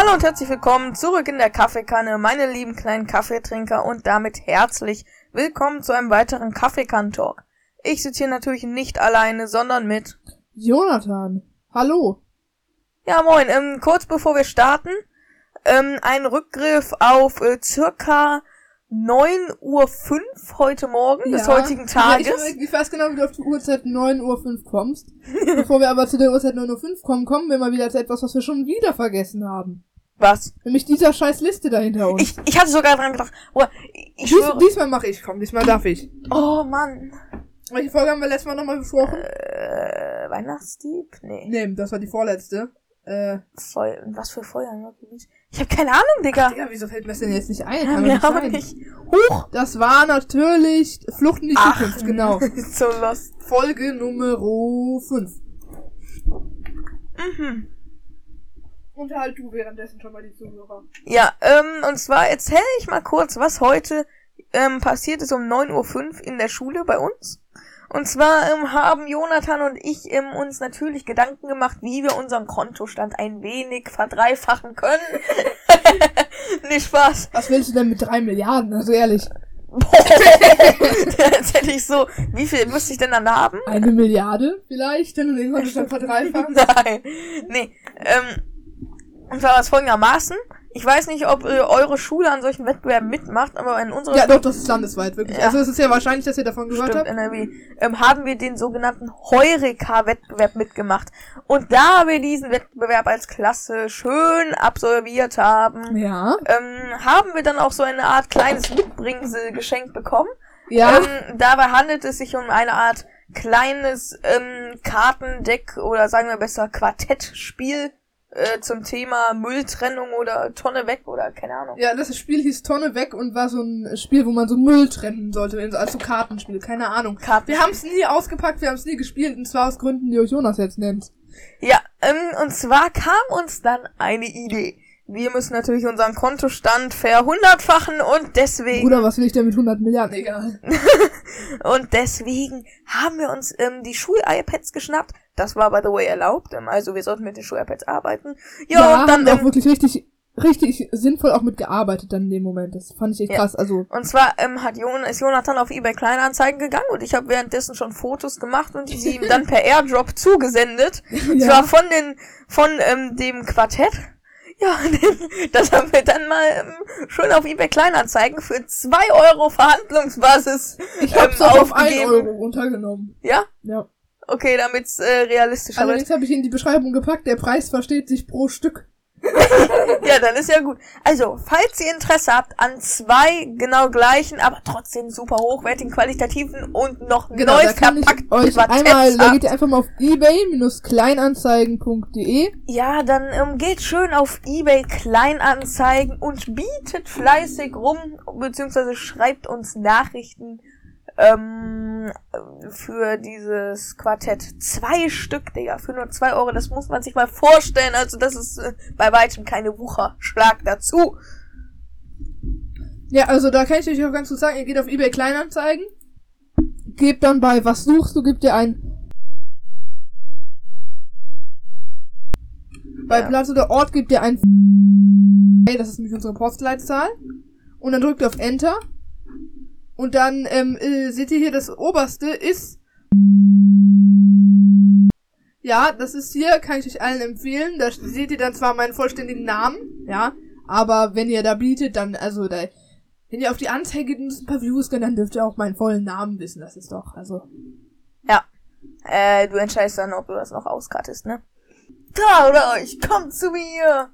Hallo und herzlich willkommen zurück in der Kaffeekanne, meine lieben kleinen Kaffeetrinker und damit herzlich willkommen zu einem weiteren Kaffeekann-Talk. Ich sitze hier natürlich nicht alleine, sondern mit Jonathan. Hallo. Ja, moin. Ähm, kurz bevor wir starten, ähm, ein Rückgriff auf äh, circa 9.05 Uhr heute Morgen des heutigen Tages. Ja, ich, ich, weiß genau, wie du auf die Uhrzeit 9.05 Uhr kommst. Bevor wir aber zu der Uhrzeit 9.05 Uhr kommen, kommen wir mal wieder zu etwas, was wir schon wieder vergessen haben. Was? Nämlich dieser scheiß Liste dahinter uns. Ich, ich hatte sogar dran gedacht. Oh, ich Dies, diesmal mache ich, komm, diesmal darf ich. Oh Mann. Welche Folge haben wir letztes Mal nochmal besprochen? Äh, Weihnachtsdieb? Nee. Nee, das war die vorletzte. Äh. Feu was für Feuer? Ich habe keine Ahnung, Digga. Ach, Digga, wieso fällt mir das denn jetzt nicht ein? Kann ja, mir aber nicht. Huch! Das war natürlich Flucht in die Ach, Zukunft, genau. so lost. Folge Nummer 5. Mhm. Unterhalt du währenddessen schon mal die Zuhörer. Ja, ähm, und zwar erzähle ich mal kurz, was heute ähm, passiert ist um 9.05 Uhr in der Schule bei uns. Und zwar ähm, haben Jonathan und ich ähm, uns natürlich Gedanken gemacht, wie wir unseren Kontostand ein wenig verdreifachen können. Nicht Spaß. Was willst du denn mit drei Milliarden? Also ehrlich. Jetzt hätte ich so, wie viel müsste ich denn dann haben? Eine Milliarde vielleicht, wenn du den Kontostand verdreifachst? Nein. Nee. Ähm, und zwar was folgendermaßen. Ich weiß nicht, ob äh, eure Schule an solchen Wettbewerben mitmacht, aber in unserer Ja, doch, das ist landesweit, wirklich. Ja. Also es ist ja wahrscheinlich, dass ihr davon gehört Stimmt, habt. NRW. Ähm, haben wir den sogenannten Heureka-Wettbewerb mitgemacht. Und da wir diesen Wettbewerb als Klasse schön absolviert haben, Ja. ähm, haben wir dann auch so eine Art kleines Mitbringsel geschenkt bekommen. Ja. Ähm, dabei handelt es sich um eine Art kleines ähm, Kartendeck oder sagen wir besser Quartettspiel äh, zum Thema Mülltrennung oder Tonne weg oder keine Ahnung. Ja, das Spiel hieß Tonne weg und war so ein Spiel, wo man so Müll trennen sollte, also Kartenspiel, keine Ahnung. Kartenspiel. Wir haben es nie ausgepackt, wir haben es nie gespielt und zwar aus Gründen, die euch Jonas jetzt nennt. Ja, ähm, und zwar kam uns dann eine Idee. Wir müssen natürlich unseren Kontostand verhundertfachen und deswegen. Bruder, was will ich denn mit 100 Milliarden? Egal. und deswegen haben wir uns ähm, die Schul-iPads geschnappt. Das war, by the way, erlaubt. Ähm, also wir sollten mit den Schul-iPads arbeiten. Ja, ja und dann haben auch ähm, wirklich richtig richtig sinnvoll auch mitgearbeitet dann in dem Moment. Das fand ich echt ja. krass. Also und zwar ähm, hat Jon ist Jonathan auf eBay Kleinanzeigen gegangen und ich habe währenddessen schon Fotos gemacht und sie ihm dann per AirDrop zugesendet. ja. Zwar von den von ähm, dem Quartett. Ja, das haben wir dann mal ähm, schön auf eBay Kleinanzeigen für zwei Euro Verhandlungsbasis. Ich hab's ähm, auf 1 Euro runtergenommen. Ja? Ja. Okay, damit's äh, realistischer wird. Allerdings habe ich in die Beschreibung gepackt, der Preis versteht sich pro Stück. ja, dann ist ja gut. Also, falls ihr Interesse habt an zwei genau gleichen, aber trotzdem super hochwertigen, qualitativen und noch genau, neu ich euch einmal, da geht ihr einfach mal auf ebay-kleinanzeigen.de. Ja, dann ähm, geht schön auf ebay Kleinanzeigen und bietet fleißig rum, beziehungsweise schreibt uns Nachrichten ähm, für dieses Quartett. Zwei Stück, Digga, für nur zwei Euro. Das muss man sich mal vorstellen. Also das ist äh, bei weitem keine Wucherschlag dazu. Ja, also da kann ich euch auch ganz gut sagen, ihr geht auf eBay Kleinanzeigen, gebt dann bei was suchst du, gebt ihr ein bei ja. Platz oder Ort gebt ihr ein das ist nämlich unsere Postleitzahl und dann drückt ihr auf Enter und dann ähm, äh, seht ihr hier, das oberste ist. Ja, das ist hier, kann ich euch allen empfehlen. Da seht ihr dann zwar meinen vollständigen Namen, ja, aber wenn ihr da bietet, dann, also da, wenn ihr auf die Anzeige ein paar Views dann dürft ihr auch meinen vollen Namen wissen. Das ist doch, also. Ja. Äh, du entscheidest dann, ob du das noch auskattest, ne? Da oder euch, kommt zu mir!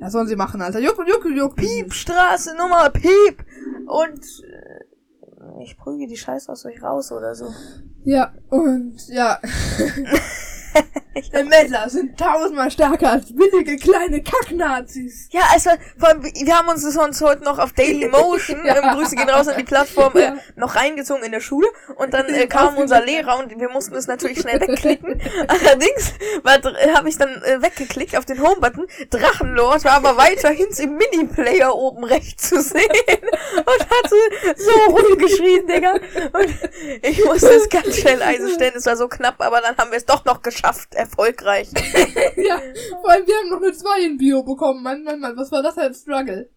Ja, sollen sie machen, Alter. Juck, juck, juck. Piepstraße Nummer Piep! Und ich prüge die Scheiße aus euch raus oder so. Ja, und ja. Ermittler sind tausendmal stärker als billige kleine Kacknazis. Ja, also vor allem, wir haben uns das uns heute noch auf Daily Motion, ja. ähm, Grüße gehen raus an die Plattform, äh, noch reingezogen in der Schule und dann äh, kam unser Lehrer und wir mussten es natürlich schnell wegklicken. Allerdings äh, habe ich dann äh, weggeklickt auf den Home-Button. Drachenlord war aber weiterhin im Mini-Player oben rechts zu sehen und hatte so rumgeschrien, Digga. Und ich musste es ganz schnell einstellen. Es war so knapp, aber dann haben wir es doch noch geschafft, erfolgreich. ja, vor allem wir haben noch eine 2 in Bio bekommen. Mann, Mann, Mann, was war das ein Struggle?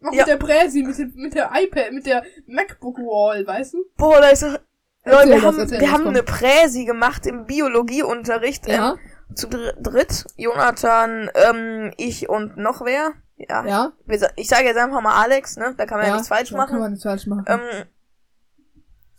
Noch Ja. mit der Präsi, mit, dem, mit der iPad, mit der MacBook Wall, weißt du? Boah, da ist doch... Leute, wir das, haben, wir haben eine Präsi gemacht im Biologieunterricht. Ja, Ähm, zu dr dritt. Jonathan, ähm, ich und noch wer? Ja. ja. Ich sage jetzt einfach mal Alex, ne? Da kann man ja, nichts falsch da machen. Kann man nichts falsch machen. Ähm,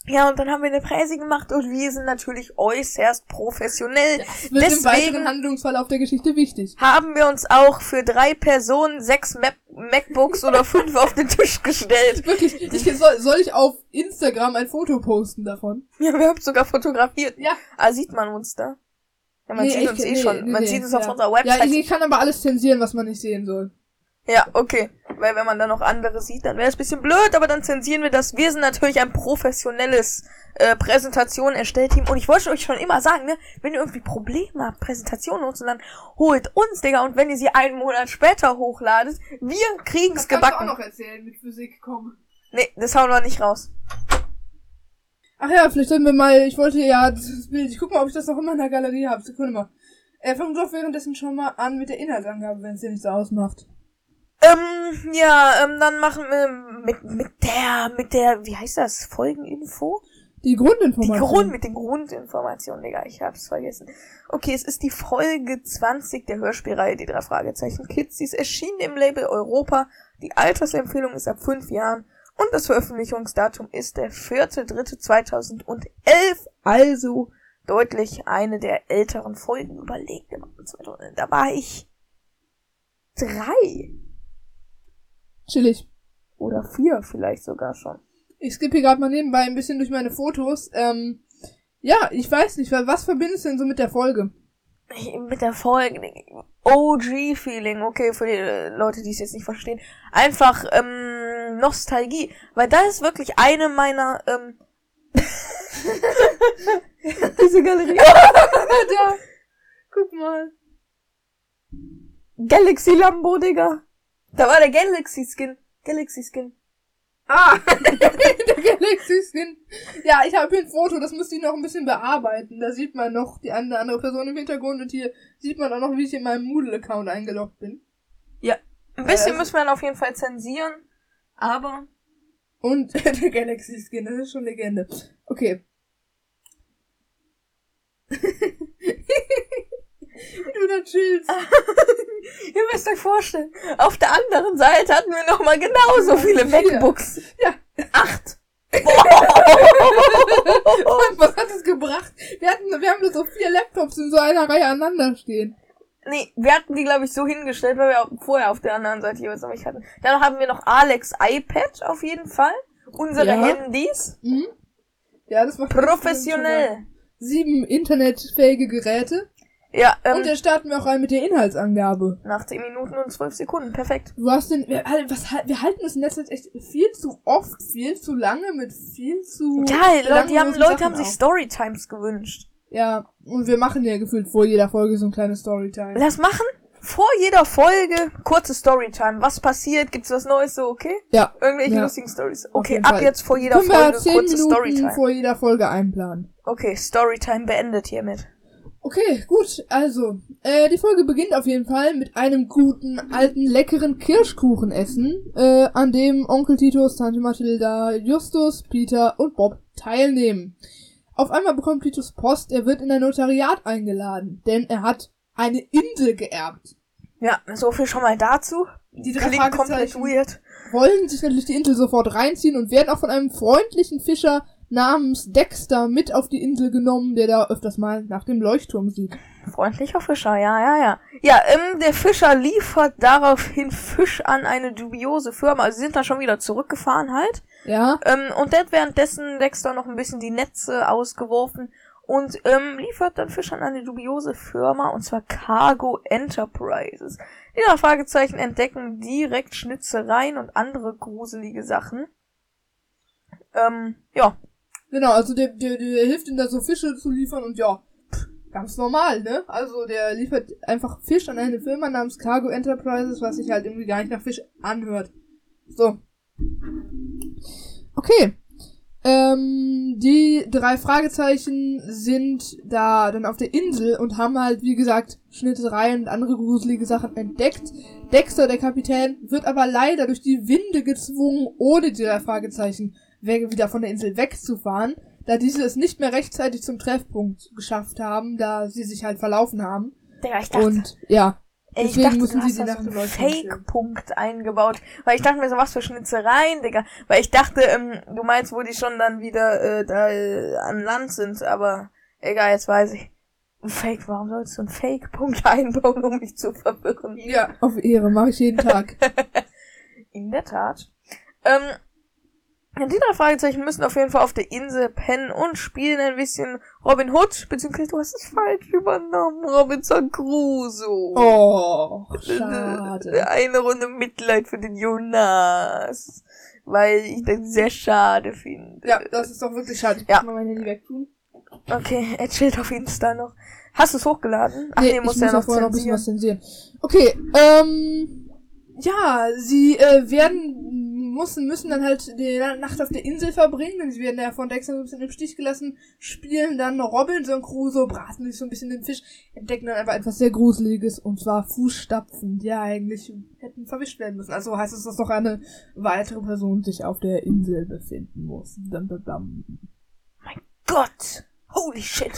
ja, und dann haben wir eine Präsi gemacht und wir sind natürlich äußerst professionell. das wird im deswegen- weiteren Handlungsverlauf der Geschichte wichtig. Haben wir uns auch für drei Personen sechs Map MacBooks oder fünf auf den Tisch gestellt. Wirklich, ich, soll, soll ich auf Instagram ein Foto posten davon? Ja, wir haben sogar fotografiert. Ja. Ah, sieht man uns da? Ja, man Nee, sieht uns eh nee, schon. nee, man sieht uns auf ja. unserer Ja, Website. ich, ich kann aber alles zensieren, was man nicht sehen soll. Ja, okay. Weil wenn man dann noch andere sieht, dann wäre es ein bisschen blöd, aber dann zensieren wir das. Wir sind natürlich ein professionelles äh, Präsentation erstellt Team. Und ich wollte euch schon immer sagen, ne, wenn ihr irgendwie Probleme habt, Präsentationen hochzuladen, holt uns, Digga. Und wenn ihr sie einen Monat später hochladet, wir kriegen's gebacken. erzählen, mit Physik kommen. Nee, das hauen wir nicht raus. Ach ja, vielleicht sollten wir mal, ich wollte ja das Bild, ich guck mal, ob ich das noch immer in der Galerie habe. Sekunde mal. Äh, fang doch währenddessen schon mal an mit der Inhaltsangabe, wenn es dir nichts ausmacht. Ähm, ja, ähm, dann machen wir mit, mit der, mit der, wie heißt das, Folgeninfo? Die Die Grundinformation. Grund, mit den Grundinformationen, Digga, ich hab's vergessen. Okay, es ist die Folge 20 der Hörspielreihe Die drei Fragezeichen Kids. Sie ist erschienen im Label Europa. Die Altersempfehlung ist ab fünf Jahren und das Veröffentlichungsdatum ist der 4.3.2011, also deutlich eine der älteren Folgen überlegt. Da war ich drei Chillig. oder vier vielleicht sogar schon. Ich skippe hier gerade mal nebenbei ein bisschen durch meine Fotos. Ähm, ja, ich weiß nicht, wa- was verbindest du denn so mit der Folge? Ich- mit der Folge OG-Feeling, okay, für die Leute, die es jetzt nicht verstehen. Einfach ähm, Nostalgie, weil das ist wirklich eine meiner ähm, diese Galerie da, guck mal. Galaxy Lambo, Digga. Da war der Galaxy Skin, Galaxy Skin. Ah, der Galaxy Skin. Ja, ich habe hier ein Foto, das müsste ich noch ein bisschen bearbeiten. Da sieht man noch die eine andere Person im Hintergrund und hier sieht man auch noch, wie ich in meinem Moodle-Account eingeloggt bin. Ein bisschen Äh, wir dann auf jeden Fall zensieren, aber Und der Galaxy Skin, das ist schon Legende. Okay. du da chillst. Müsst euch vorstellen, auf der anderen Seite hatten wir noch mal genauso viele MacBooks. Ja. Acht. Was hat es gebracht? Wir hatten, wir haben nur so vier Laptops in so einer Reihe aneinander stehen. Nee, wir hatten die, glaube ich, so hingestellt, weil wir auch vorher auf der anderen Seite jeweils noch nicht hatten. Dann haben wir noch Alex iPad auf jeden Fall. Unsere Ja. Handys. Mhm. Ja, das macht Professionell. Sieben internetfähige Geräte. Ja, ähm, Und dann starten wir auch rein mit der Inhaltsangabe. nach 10 Minuten und 12 Sekunden. Perfekt. Du hast den, wir, was, wir halten es in letzter Zeit echt viel zu oft, viel zu lange mit viel zu. Ja, Leute, die haben, Leute Sachen haben sich auch. Storytimes gewünscht. Ja, und wir machen ja gefühlt vor jeder Folge so ein kleines Storytime. Lass machen. Vor jeder Folge kurze Storytime. Was passiert? Gibt's was Neues? So, okay? Ja. Irgendwelche Ja. lustigen Stories. Okay, ab Fall. jetzt vor jeder Können wir Folge zehn kurze Minuten Storytime. vor jeder Folge einplanen. Okay, Storytime beendet hiermit. Okay, gut, also, äh, die Folge beginnt auf jeden Fall mit einem guten, alten, leckeren Kirschkuchenessen, äh, an dem Onkel Titus, Tante Mathilda, Justus, Peter und Bob teilnehmen. Auf einmal bekommt Titus Post, er wird in ein Notariat eingeladen, denn er hat eine Insel geerbt. Ja, so viel schon mal dazu. Die drei Klingt komplett weird. wollen sich natürlich die Insel sofort reinziehen und werden auch von einem freundlichen Fischer namens Dexter mit auf die Insel genommen, der da öfters mal nach dem Leuchtturm sieht. Freundlicher Fischer, ja, ja, ja. Ja, ähm, der Fischer liefert daraufhin Fisch an eine dubiose Firma. Also sie sind dann schon wieder zurückgefahren halt. Ja, Ähm, und dann währenddessen Dexter noch ein bisschen die Netze ausgeworfen und ähm, liefert dann Fisch an eine dubiose Firma, und zwar Cargo Enterprises. Die drei Fragezeichen entdecken direkt Schnitzereien und andere gruselige Sachen. Ähm, ja. Genau, also der, der, der hilft ihnen da so Fische zu liefern und ja, ganz normal, ne? Also der liefert einfach Fisch an eine Firma namens Cargo Enterprises, was sich halt irgendwie gar nicht nach Fisch anhört. So. Okay. Ähm, die drei Fragezeichen sind da dann auf der Insel und haben halt, wie gesagt, Schnitzereien und andere gruselige Sachen entdeckt. Dexter, der Kapitän, wird aber leider durch die Winde gezwungen, ohne die drei Fragezeichen wieder von der Insel wegzufahren, da diese es nicht mehr rechtzeitig zum Treffpunkt geschafft haben, da sie sich halt verlaufen haben. Digga, ich dachte, Und ja, ey, ich deswegen dachte, müssen du sie hast da so einen. Fake-Punkt eingebaut. Weil ich dachte mir so, was für Schnitzereien, Digga. Weil ich dachte, ähm, du meinst, wo die schon dann wieder äh, da äh, an Land sind, aber egal, jetzt weiß ich. Fake, warum sollst du einen Fake-Punkt einbauen, um mich zu verwirren? Ja, auf Ehre, mache ich jeden Tag. In der Tat. Ähm, die drei Fragezeichen müssen auf jeden Fall auf der Insel pennen und spielen ein bisschen Robin Hood, beziehungsweise du hast es falsch übernommen, Robinson Crusoe. Oh, schade. Eine Runde Mitleid für den Jonas. Weil ich das sehr schade finde. Ja, das ist doch wirklich schade. Ich Ja. muss mal mein Handy wegtun. Okay, er chillt auf Insta noch. Hast du es hochgeladen? Ach nee, nee, muss ja noch noch ein bisschen was zensieren. Okay, ähm, ja, sie äh, werden müssen müssen dann halt die Nacht auf der Insel verbringen, denn sie werden ja von Dexter so ein bisschen im Stich gelassen, spielen dann Robinson Crusoe, braten sich so ein bisschen den Fisch, entdecken dann aber etwas sehr Gruseliges und zwar Fußstapfen, die ja eigentlich hätten verwischt werden müssen. Also heißt es, dass noch eine weitere Person sich auf der Insel befinden muss. Dum, dum, dum. Gott! Holy shit!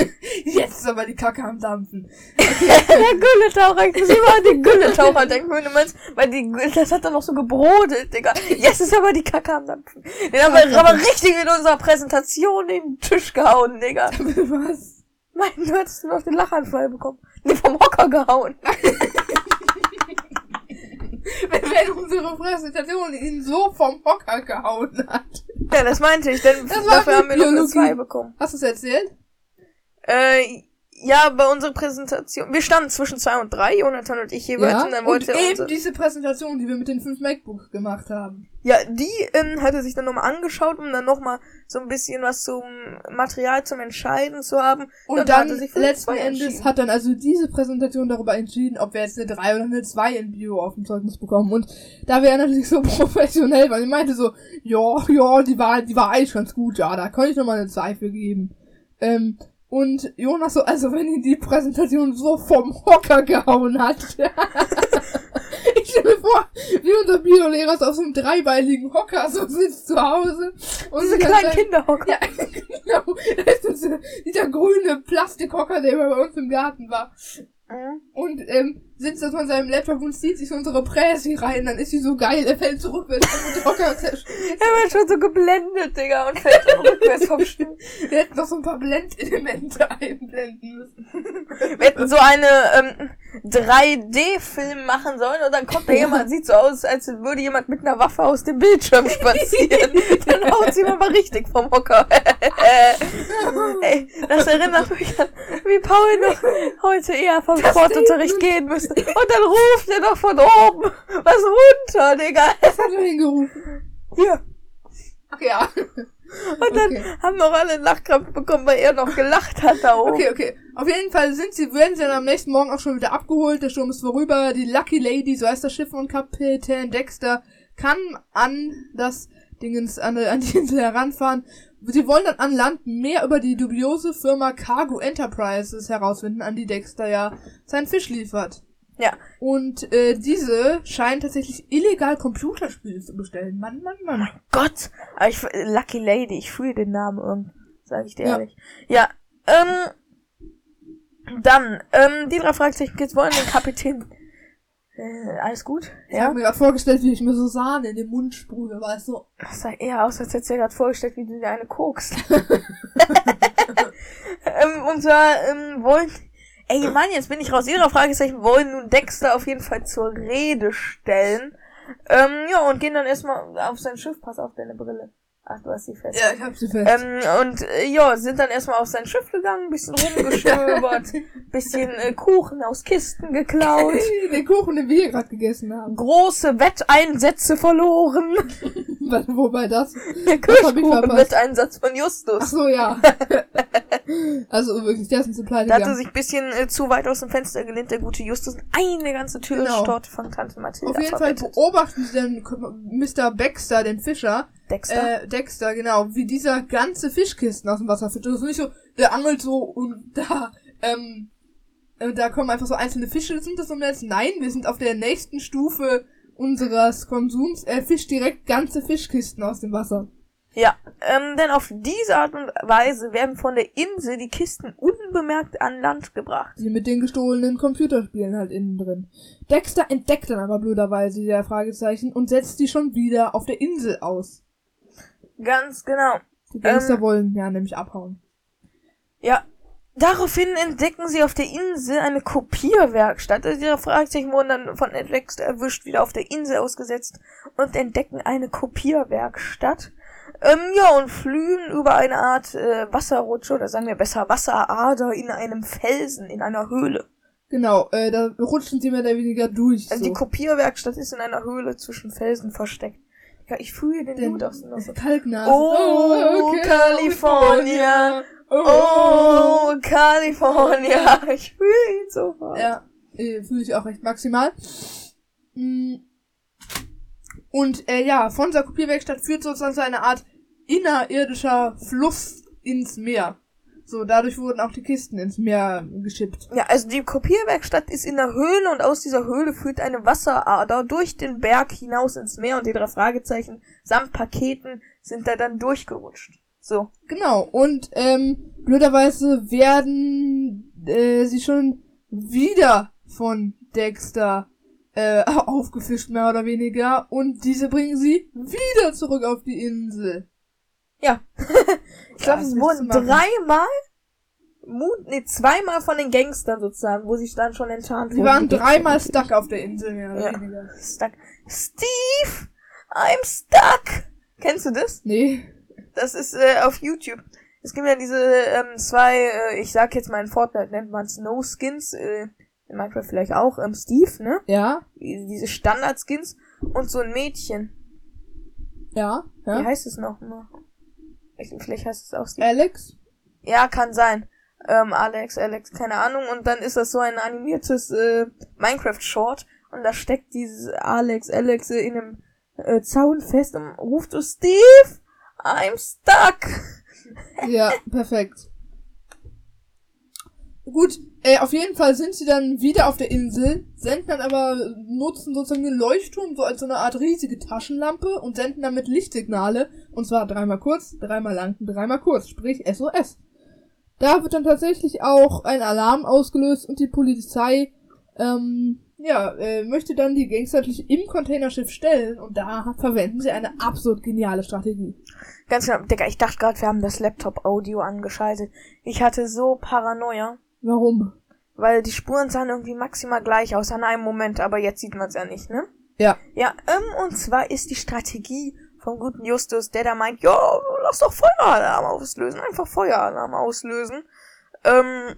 Jetzt ist aber die Kacke am Dampfen. der Gülletaucher, ich muss immer an den Gülletaucher denken, wenn du meinst, weil die, das hat dann noch so gebrodelt, Digga. Jetzt ist aber die Kacke am Dampfen. Den haben wir aber richtig in unserer Präsentation in den Tisch gehauen, Digga. Was? Mein, du hättest noch den Lachanfall bekommen. Nee, vom Hocker gehauen. wenn, wenn unsere Präsentation ihn so vom Hocker gehauen hat. Ja, das meinte ich, denn Das war dafür haben wir Biologie. 2 bekommen. Hast du es erzählt? Äh, ja, bei unserer Präsentation, wir standen zwischen 2 und 3, Jonathan und ich jeweils, und dann und wollte er eben diese Präsentation, die wir mit den fünf MacBooks gemacht haben. Ja, die ähm, hat er sich dann nochmal angeschaut, um dann nochmal so ein bisschen was zum Material zum Entscheiden zu haben. Und Ja, da hat dann er eine letzten zwei Endes hat dann also diese Präsentation darüber entschieden, ob wir jetzt eine 3 oder eine 2 in Bio auf dem Zeugnis bekommen. Und da wir ja natürlich so professionell waren, ich meinte so, ja, ja, die war, die war eigentlich ganz gut, ja, da kann ich nochmal eine 2 für geben. Ähm, und Jonas so, also wenn ihn die Präsentation so vom Hocker gehauen hat. ich stelle mir vor, wie unser Biolehrer so auf so einem dreibeinigen Hocker so sitzt zu Hause. Und Diese kleinen Kinderhocker. ja, genau. Das ist dieser, dieser grüne Plastikhocker, der immer bei uns im Garten war. Und ähm, sitzt da so an seinem Laptop und zieht sich so unsere Präsi rein. Dann ist sie so geil, er fällt zurück, wenn er mit Hocker zerstört. Er wird schon so geblendet, Digga, und fällt dann rückwärts vom Stuhl. Wir hätten noch so ein paar Blendelemente einblenden müssen. Wir hätten so eine ähm, 3D-Film machen sollen und dann kommt da jemand, sieht so aus, als würde jemand mit einer Waffe aus dem Bildschirm spazieren. dann haut sie mal richtig vom Hocker. Ey, das erinnert mich an, wie Paul noch heute eher vom Sportunterricht gehen müsste. Und dann ruft er noch von oben was runter, Digga. Was hat er hingerufen? Hier. Ach ja. Und dann Okay. haben noch alle Lachkrampf bekommen, weil er noch gelacht hat da oben. Okay, okay. Auf jeden Fall sind sie, werden sie dann am nächsten Morgen auch schon wieder abgeholt. Der Sturm ist vorüber. Die Lucky Lady, so heißt das Schiff von Kapitän Dexter, kann an das Dingens, an, an die Insel heranfahren. Sie wollen dann an Land mehr über die dubiose Firma Cargo Enterprises herausfinden, an die Dexter ja seinen Fisch liefert. Ja. Und äh, diese scheinen tatsächlich illegal Computerspiele zu bestellen. Mann, Mann, Mann. Gott, aber ich, Lucky Lady, ich fühle den Namen irgendwie, sag ich dir Ja. ehrlich. Ja, ähm, dann, ähm, die drei Fragezeichen Kids wollen den Kapitän. Äh, alles gut? Ich Ja? habe mir gerade vorgestellt, wie ich mir so Sahne in den Mund sprühe, weißt du? Das sah eher aus, als hättest du dir gerade vorgestellt, wie du dir eine kokst. ähm, und zwar, ähm, wollen, ey Mann, jetzt bin ich raus. Ihre Fragezeichen wollen nun Dexter auf jeden Fall zur Rede stellen. Ähm, ja, und gehen dann erstmal auf sein Schiff. Pass auf deine Brille. Ach, du hast sie fest. Ja, ich hab sie fest. Ähm, und äh, ja, sind dann erstmal auf sein Schiff gegangen, bisschen rumgestöbert, bisschen äh, Kuchen aus Kisten geklaut, den Kuchen, den wir hier gerade gegessen haben. große Wetteinsätze verloren. Wobei das? Der. Kirschkuchen-Wetteinsatz von Ach Justus. so, ja. Also wirklich, der ist uns pleite Da hat gegangen. sich ein bisschen äh, zu weit aus dem Fenster gelehnt, der gute Justus. Eine ganze Türstorte von Tante Mathilda Auf jeden Fall beobachten sie dann Mr. Baxter, den Fischer, Dexter. äh, Dexter, genau, wie dieser ganze Fischkisten aus dem Wasser füttert. Das ist nicht so, der angelt so und da, ähm, äh, da kommen einfach so einzelne Fische, sind das im Netz? Nein, wir sind auf der nächsten Stufe unseres Konsums. Er fischt direkt ganze Fischkisten aus dem Wasser. Ja, ähm, denn auf diese Art und Weise werden von der Insel die Kisten unbemerkt an Land gebracht. Die mit den gestohlenen Computerspielen halt innen drin. Dexter entdeckt dann aber blöderweise der Fragezeichen und setzt die schon wieder auf der Insel aus. Ganz genau. Die Gangster Ähm. wollen ja nämlich abhauen. Ja. Daraufhin entdecken sie auf der Insel eine Kopierwerkstatt. Also ihre Fragezeichen wurden dann von Dexter erwischt, wieder auf der Insel ausgesetzt und entdecken eine Kopierwerkstatt. Ähm, ja, und flühen über eine Art äh, Wasserrutsche, oder sagen wir besser Wasserader in einem Felsen, in einer Höhle. Genau, äh, da rutschen sie mehr oder weniger durch. Also so. die Kopierwerkstatt ist in einer Höhle zwischen Felsen versteckt. Ja, ich fühle den Den- Mut aus dem Wasser. Kalknase. Oh, California. Oh, California. Ich fühle ihn sofort. Ja, äh, fühle ich auch recht maximal. Mm. Und äh, ja, von dieser Kopierwerkstatt führt sozusagen so eine Art innerirdischer Fluss ins Meer. So, dadurch wurden auch die Kisten ins Meer geschippt. Ja, also die Kopierwerkstatt ist in der Höhle und aus dieser Höhle führt eine Wasserader durch den Berg hinaus ins Meer und die drei Fragezeichen samt Paketen sind da dann durchgerutscht. So. Genau, und ähm, blöderweise werden äh, sie schon wieder von Dexter äh, aufgefischt, mehr oder weniger. Und diese bringen sie wieder zurück auf die Insel. Ja. ich glaube, Ja, es wurden dreimal, Mu- nee, zweimal von den Gangstern sozusagen, wo sich dann schon enttarnt Sie wurden, waren die dreimal stuck auf der Insel, Ja. weniger. Stuck. Steve! I'm stuck! Kennst du das? Nee. Das ist äh, auf YouTube. Es gibt ja diese ähm, zwei, äh, ich sag jetzt mal in Fortnite nennt man es No Skins, äh, in Minecraft vielleicht auch, ähm, Steve, ne? Ja? Die- Diese Standard-Skins und so ein Mädchen. Ja? Wie Ja? heißt es noch? mal? Ich, vielleicht heißt es auch Steve. Alex? Ja, kann sein. Ähm, Alex, Alex, keine Ahnung. Und dann ist das so ein animiertes äh, Minecraft-Short. Und da steckt dieses Alex, Alex in einem äh, Zaun fest und ruft so, Steve, I'm stuck. Ja, perfekt. Gut, äh, auf jeden Fall sind sie dann wieder auf der Insel, senden dann aber, nutzen sozusagen den Leuchtturm so als so eine Art riesige Taschenlampe und senden damit Lichtsignale. Und zwar dreimal kurz, dreimal lang, dreimal kurz, sprich SOS. Da wird dann tatsächlich auch ein Alarm ausgelöst und die Polizei, ähm, ja, äh, möchte dann die Gangster natürlich im Containerschiff stellen und da verwenden sie eine absolut geniale Strategie. Ganz genau, Digga, ich dachte gerade, wir haben das Laptop-Audio angeschaltet. Ich hatte so Paranoia, Warum? weil die Spuren sahen irgendwie maximal gleich aus an einem Moment, aber jetzt sieht man es ja nicht, ne? Ja. Ja, ähm, und zwar ist die Strategie vom guten Justus, der da meint, ja, lass doch Feueralarm auslösen, einfach Feueralarm auslösen. Ähm,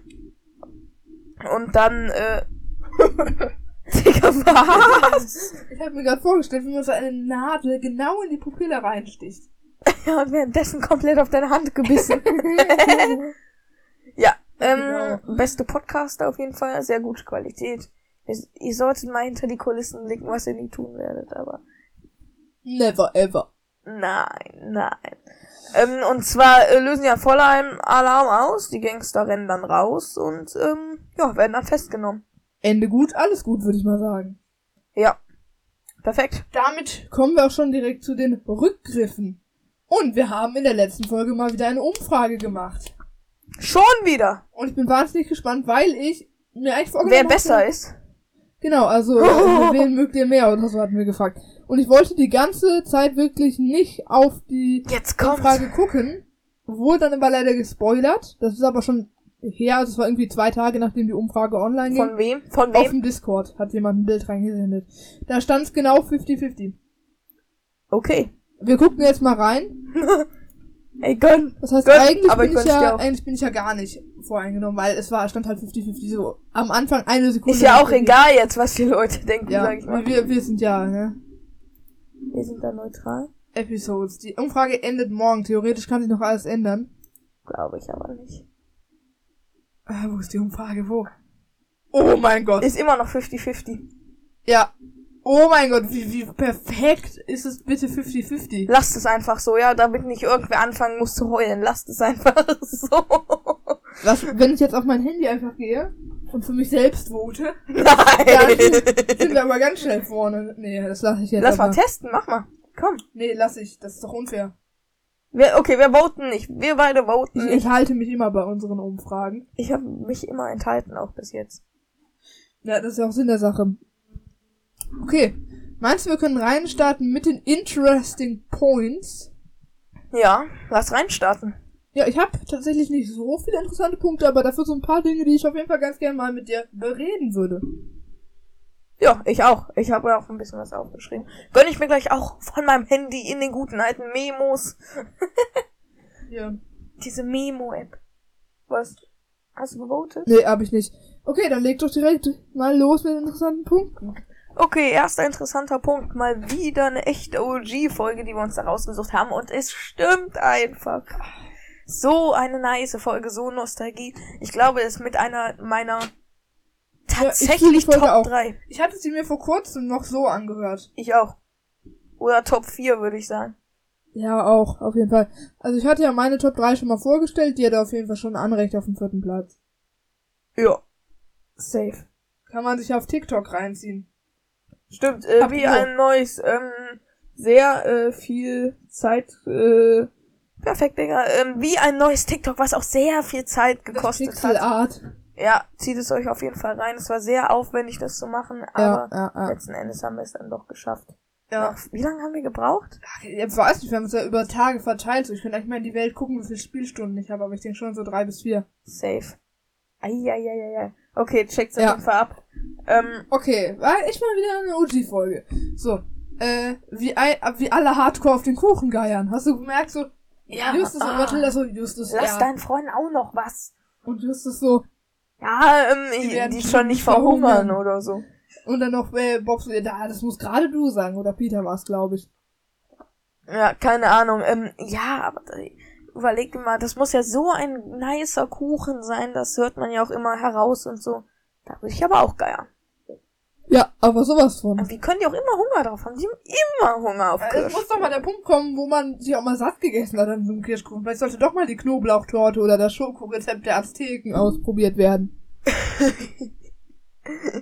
und dann, äh, Digga, was? Ich habe mir gerade vorgestellt, wie man so eine Nadel genau in die Pupille reinsticht. Ja, und währenddessen komplett auf deine Hand gebissen. ja, ähm, Genau. beste Podcaster auf jeden Fall, sehr gute Qualität. Ihr, ihr solltet mal hinter die Kulissen blicken, was ihr nie tun werdet, aber Never ever. Nein, nein. Ähm, und zwar äh, lösen ja Vollheim Alarm aus, die Gangster rennen dann raus und ähm, ja, werden dann festgenommen. Ende gut, alles gut, würde ich mal sagen. Ja. Perfekt. Damit kommen wir auch schon direkt zu den Rückgriffen. Und wir haben in der letzten Folge mal wieder eine Umfrage gemacht. Schon wieder. Und ich bin wahnsinnig gespannt, weil ich mir eigentlich vorgenommen Wer hatte- besser ist. Genau, also äh, wen mögt ihr mehr oder so hatten wir gefragt. Und ich wollte die ganze Zeit wirklich nicht auf die. Umfrage gucken. Wurde dann aber leider gespoilert. Das ist aber schon her, also es war irgendwie zwei Tage nachdem die Umfrage online ging. Von wem? Von Auf wem? dem Discord hat jemand ein Bild reingesendet. Da stand es genau 50-50. Okay. Wir gucken jetzt mal rein. Ey, gönn. Das heißt, Gönn, eigentlich, aber bin ich ich ja, eigentlich bin ich ja gar nicht voreingenommen, weil es war, stand halt 50-50 so. Am Anfang eine Sekunde. Ist ja auch egal jetzt, was die Leute denken, Ja, sag ich mal. wir, wir sind ja, ne? Wir sind da neutral. Episodes. Die Umfrage endet morgen. Theoretisch kann sich noch alles ändern. Glaube ich aber nicht. Ah, wo ist die Umfrage? Wo? Oh mein Gott. Ist immer noch 50-50. Ja. Oh mein Gott, wie, wie perfekt ist es bitte 50-50? Lasst es einfach so, ja, damit nicht irgendwer anfangen muss zu heulen. Lasst es einfach so. Was, wenn ich jetzt auf mein Handy einfach gehe und für mich selbst vote, Nein. dann sind wir aber ganz schnell vorne. Nee, das lasse ich jetzt Lass mal aber. testen, mach mal. Komm. Nee, lass ich. Das ist doch unfair. Wir, okay, wir voten nicht. Wir beide Ich voten nicht. enthalte mich immer bei unseren Umfragen. Ich habe mich immer enthalten, auch bis jetzt. Ja, das ist ja auch Sinn der Sache. Okay. Meinst du, wir können reinstarten mit den Interesting Points? Ja, lass reinstarten. Ja, ich habe tatsächlich nicht so viele interessante Punkte, aber dafür so ein paar Dinge, die ich auf jeden Fall ganz gerne mal mit dir bereden würde. Ja, ich auch. Ich habe auch ein bisschen was aufgeschrieben. Gönn ich mir gleich auch von meinem Handy in den guten alten Memos. Ja. Diese Memo-App. Was? Hast du gewotet? Nee, hab ich nicht. Okay, dann leg doch direkt mal los mit den interessanten Punkten. Okay, erster interessanter Punkt. Mal wieder eine echte OG-Folge, die wir uns da rausgesucht haben. Und es stimmt einfach. So eine nice Folge, so Nostalgie. Ich glaube, es ist mit einer meiner tatsächlich Folge Top auch. 3. Ich hatte sie mir vor kurzem noch so angehört. Ich auch. Oder Top 4, würde ich sagen. Ja, auch, auf jeden Fall. Also ich hatte ja meine Top 3 schon mal vorgestellt, die hat auf jeden Fall schon ein Anrecht auf den vierten Platz. Ja. Safe. Kann man sich auf TikTok reinziehen. Stimmt, äh, wie ein neues, ähm, sehr äh, viel Zeit, äh, perfekt, Digga, ähm, wie ein neues TikTok, was auch sehr viel Zeit Das gekostet hat. Pixelart. Ja, zieht es euch auf jeden Fall rein. Es war sehr aufwendig, das zu machen, Ja, aber ja, ja. letzten Endes haben wir es dann doch geschafft. ja. Nach, wie lange haben wir gebraucht? Ich weiß nicht, wir haben es ja über Tage verteilt. So, ich könnte eigentlich mal in die Welt gucken, wie viele Spielstunden ich habe, aber ich denke schon so drei bis vier. Safe. Eieieiei. Okay, checkt's auf Ja. jeden Fall ab. Ähm, Okay, war echt mal wieder eine OG-Folge. So, äh, wie, ein, wie alle Hardcore auf den Kuchen geiern. Hast du gemerkt, so, ja, Justus und ah, Mathilda so, Justus, lass ja. deinen Freunden auch noch was. Und Justus so, Ja, ähm, Die die, schon nicht verhungern verhungern. oder so. und dann noch, äh, Bob so, ja, da, das muss gerade du sagen. Oder Peter war es, glaube ich. Ja, keine Ahnung. Ähm, ja, aber überleg mal, das muss ja so ein nicer Kuchen sein, das hört man ja auch immer heraus und so. Da würde ich aber auch geiern. Ja, aber sowas von. Und wie können die auch immer Hunger drauf haben? Die haben immer Hunger auf Es Kirsch. muss doch mal der Punkt kommen, wo man sich auch mal satt gegessen hat an so einem Kirschkuchen. Vielleicht sollte doch mal die Knoblauchtorte oder das Schokorezept der Azteken ausprobiert werden.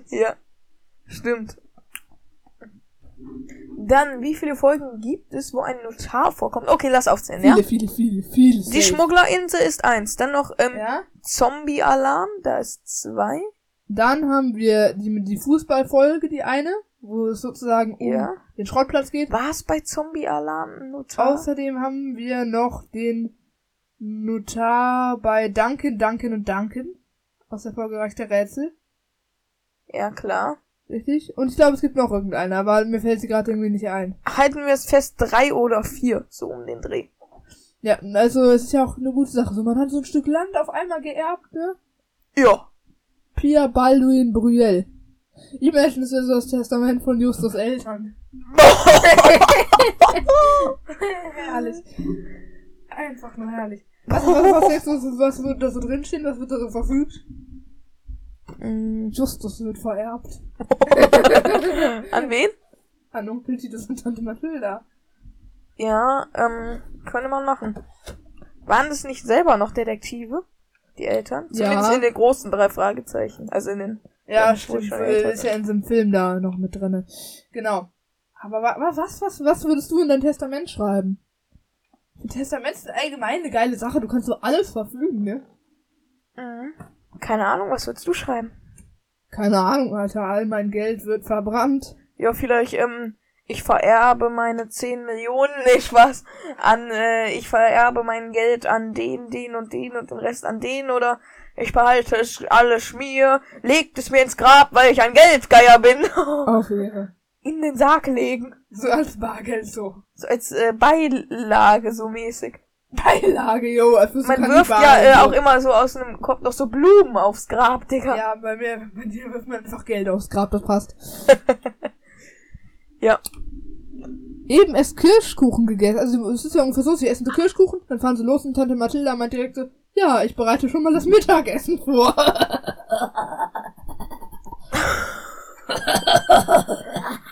Ja, stimmt. Dann, wie viele Folgen gibt es, wo ein Notar vorkommt? Okay, lass aufzählen, ja? Viele, viele, viele, viele. Die Schmugglerinsel ist eins. Dann noch ähm, Ja. Zombie-Alarm, da ist zwei. Dann haben wir die, die Fußballfolge, die eine, wo es sozusagen um Ja. den Schrottplatz geht. War es bei Zombie-Alarm Notar? Außerdem haben wir noch den Notar bei Duncan, Duncan und Duncan. Aus der Folge Reich der Rätsel. Ja, klar. Richtig? Und ich glaube, es gibt noch irgendeine, aber mir fällt sie gerade irgendwie nicht ein. Halten wir es fest, drei oder vier, so um den Dreh. Ja, also es ist ja auch eine gute Sache. So, man hat so ein Stück Land auf einmal geerbt, ne? Ja. Pierre Balduin Brüel. Imagine, es wäre so das Testament von Justus Eltern. herrlich. Einfach nur herrlich. Was, was, was, denkst du, was wird da so drinstehen? Was wird da so verfügt? Mm, Justus wird vererbt. An wen? An Onkel Titus und Tante Mathilda. Ja, ähm, könnte man machen. Waren das nicht selber noch Detektive? Die Eltern? Ja. Zumindest in den großen drei Fragezeichen. Also in den. Ja, Ja, stimmt. Ist ja in so einem Film da noch mit drinne. Genau. Aber wa wa was, was, was würdest du in dein Testament schreiben? Ein Testament ist allgemein eine geile Sache. Du kannst so alles verfügen, ne? Mhm. Keine Ahnung, was würdest du schreiben? Keine Ahnung, Alter. All mein Geld wird verbrannt. Ja, vielleicht, ähm, ich vererbe meine 10 Millionen, nee, Spaß, an, äh, ich vererbe mein Geld an den, den und den und den Rest an den oder ich behalte es alles mir, legt es mir ins Grab, weil ich ein Geldgeier bin. Auf Ehre. In den Sarg legen. So als Bargeld so. So als äh, Beilage so mäßig. Beilage, yo. Also so Man wirft ja äh, auch immer so aus einem, kommt noch so Blumen aufs Grab, Digga. Ja, bei mir, bei dir wirft man einfach Geld aufs Grab, das passt. Ja. Eben erst Kirschkuchen gegessen. Also es ist ja ungefähr so, sie essen so Kirschkuchen, dann fahren sie los und Tante Mathilda meint direkt so, Ja, ich bereite schon mal das Mittagessen vor.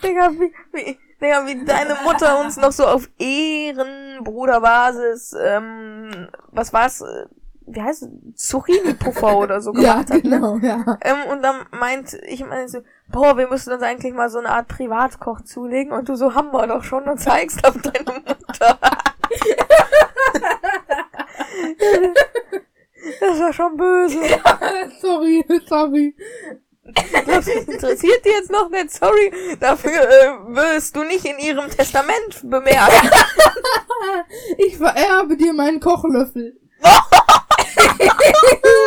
Digga, wie, wie, Digga, wie deine Mutter uns noch so auf Ehrenbruderbasis, ähm, was war's, äh, wie heißt es, Zucchini-Puffer oder so ja, gemacht hat, ne? genau, ja. Ähm, und dann meint, ich meine so, boah, wir müssen uns eigentlich mal so eine Art Privatkoch zulegen und du so, haben wir doch schon und zeigst auf deine Mutter. das war schon böse. sorry, sorry. Das interessiert die jetzt noch nicht, sorry. Dafür äh, wirst du nicht in ihrem Testament bemerkt. Ich vererbe dir meinen Kochlöffel.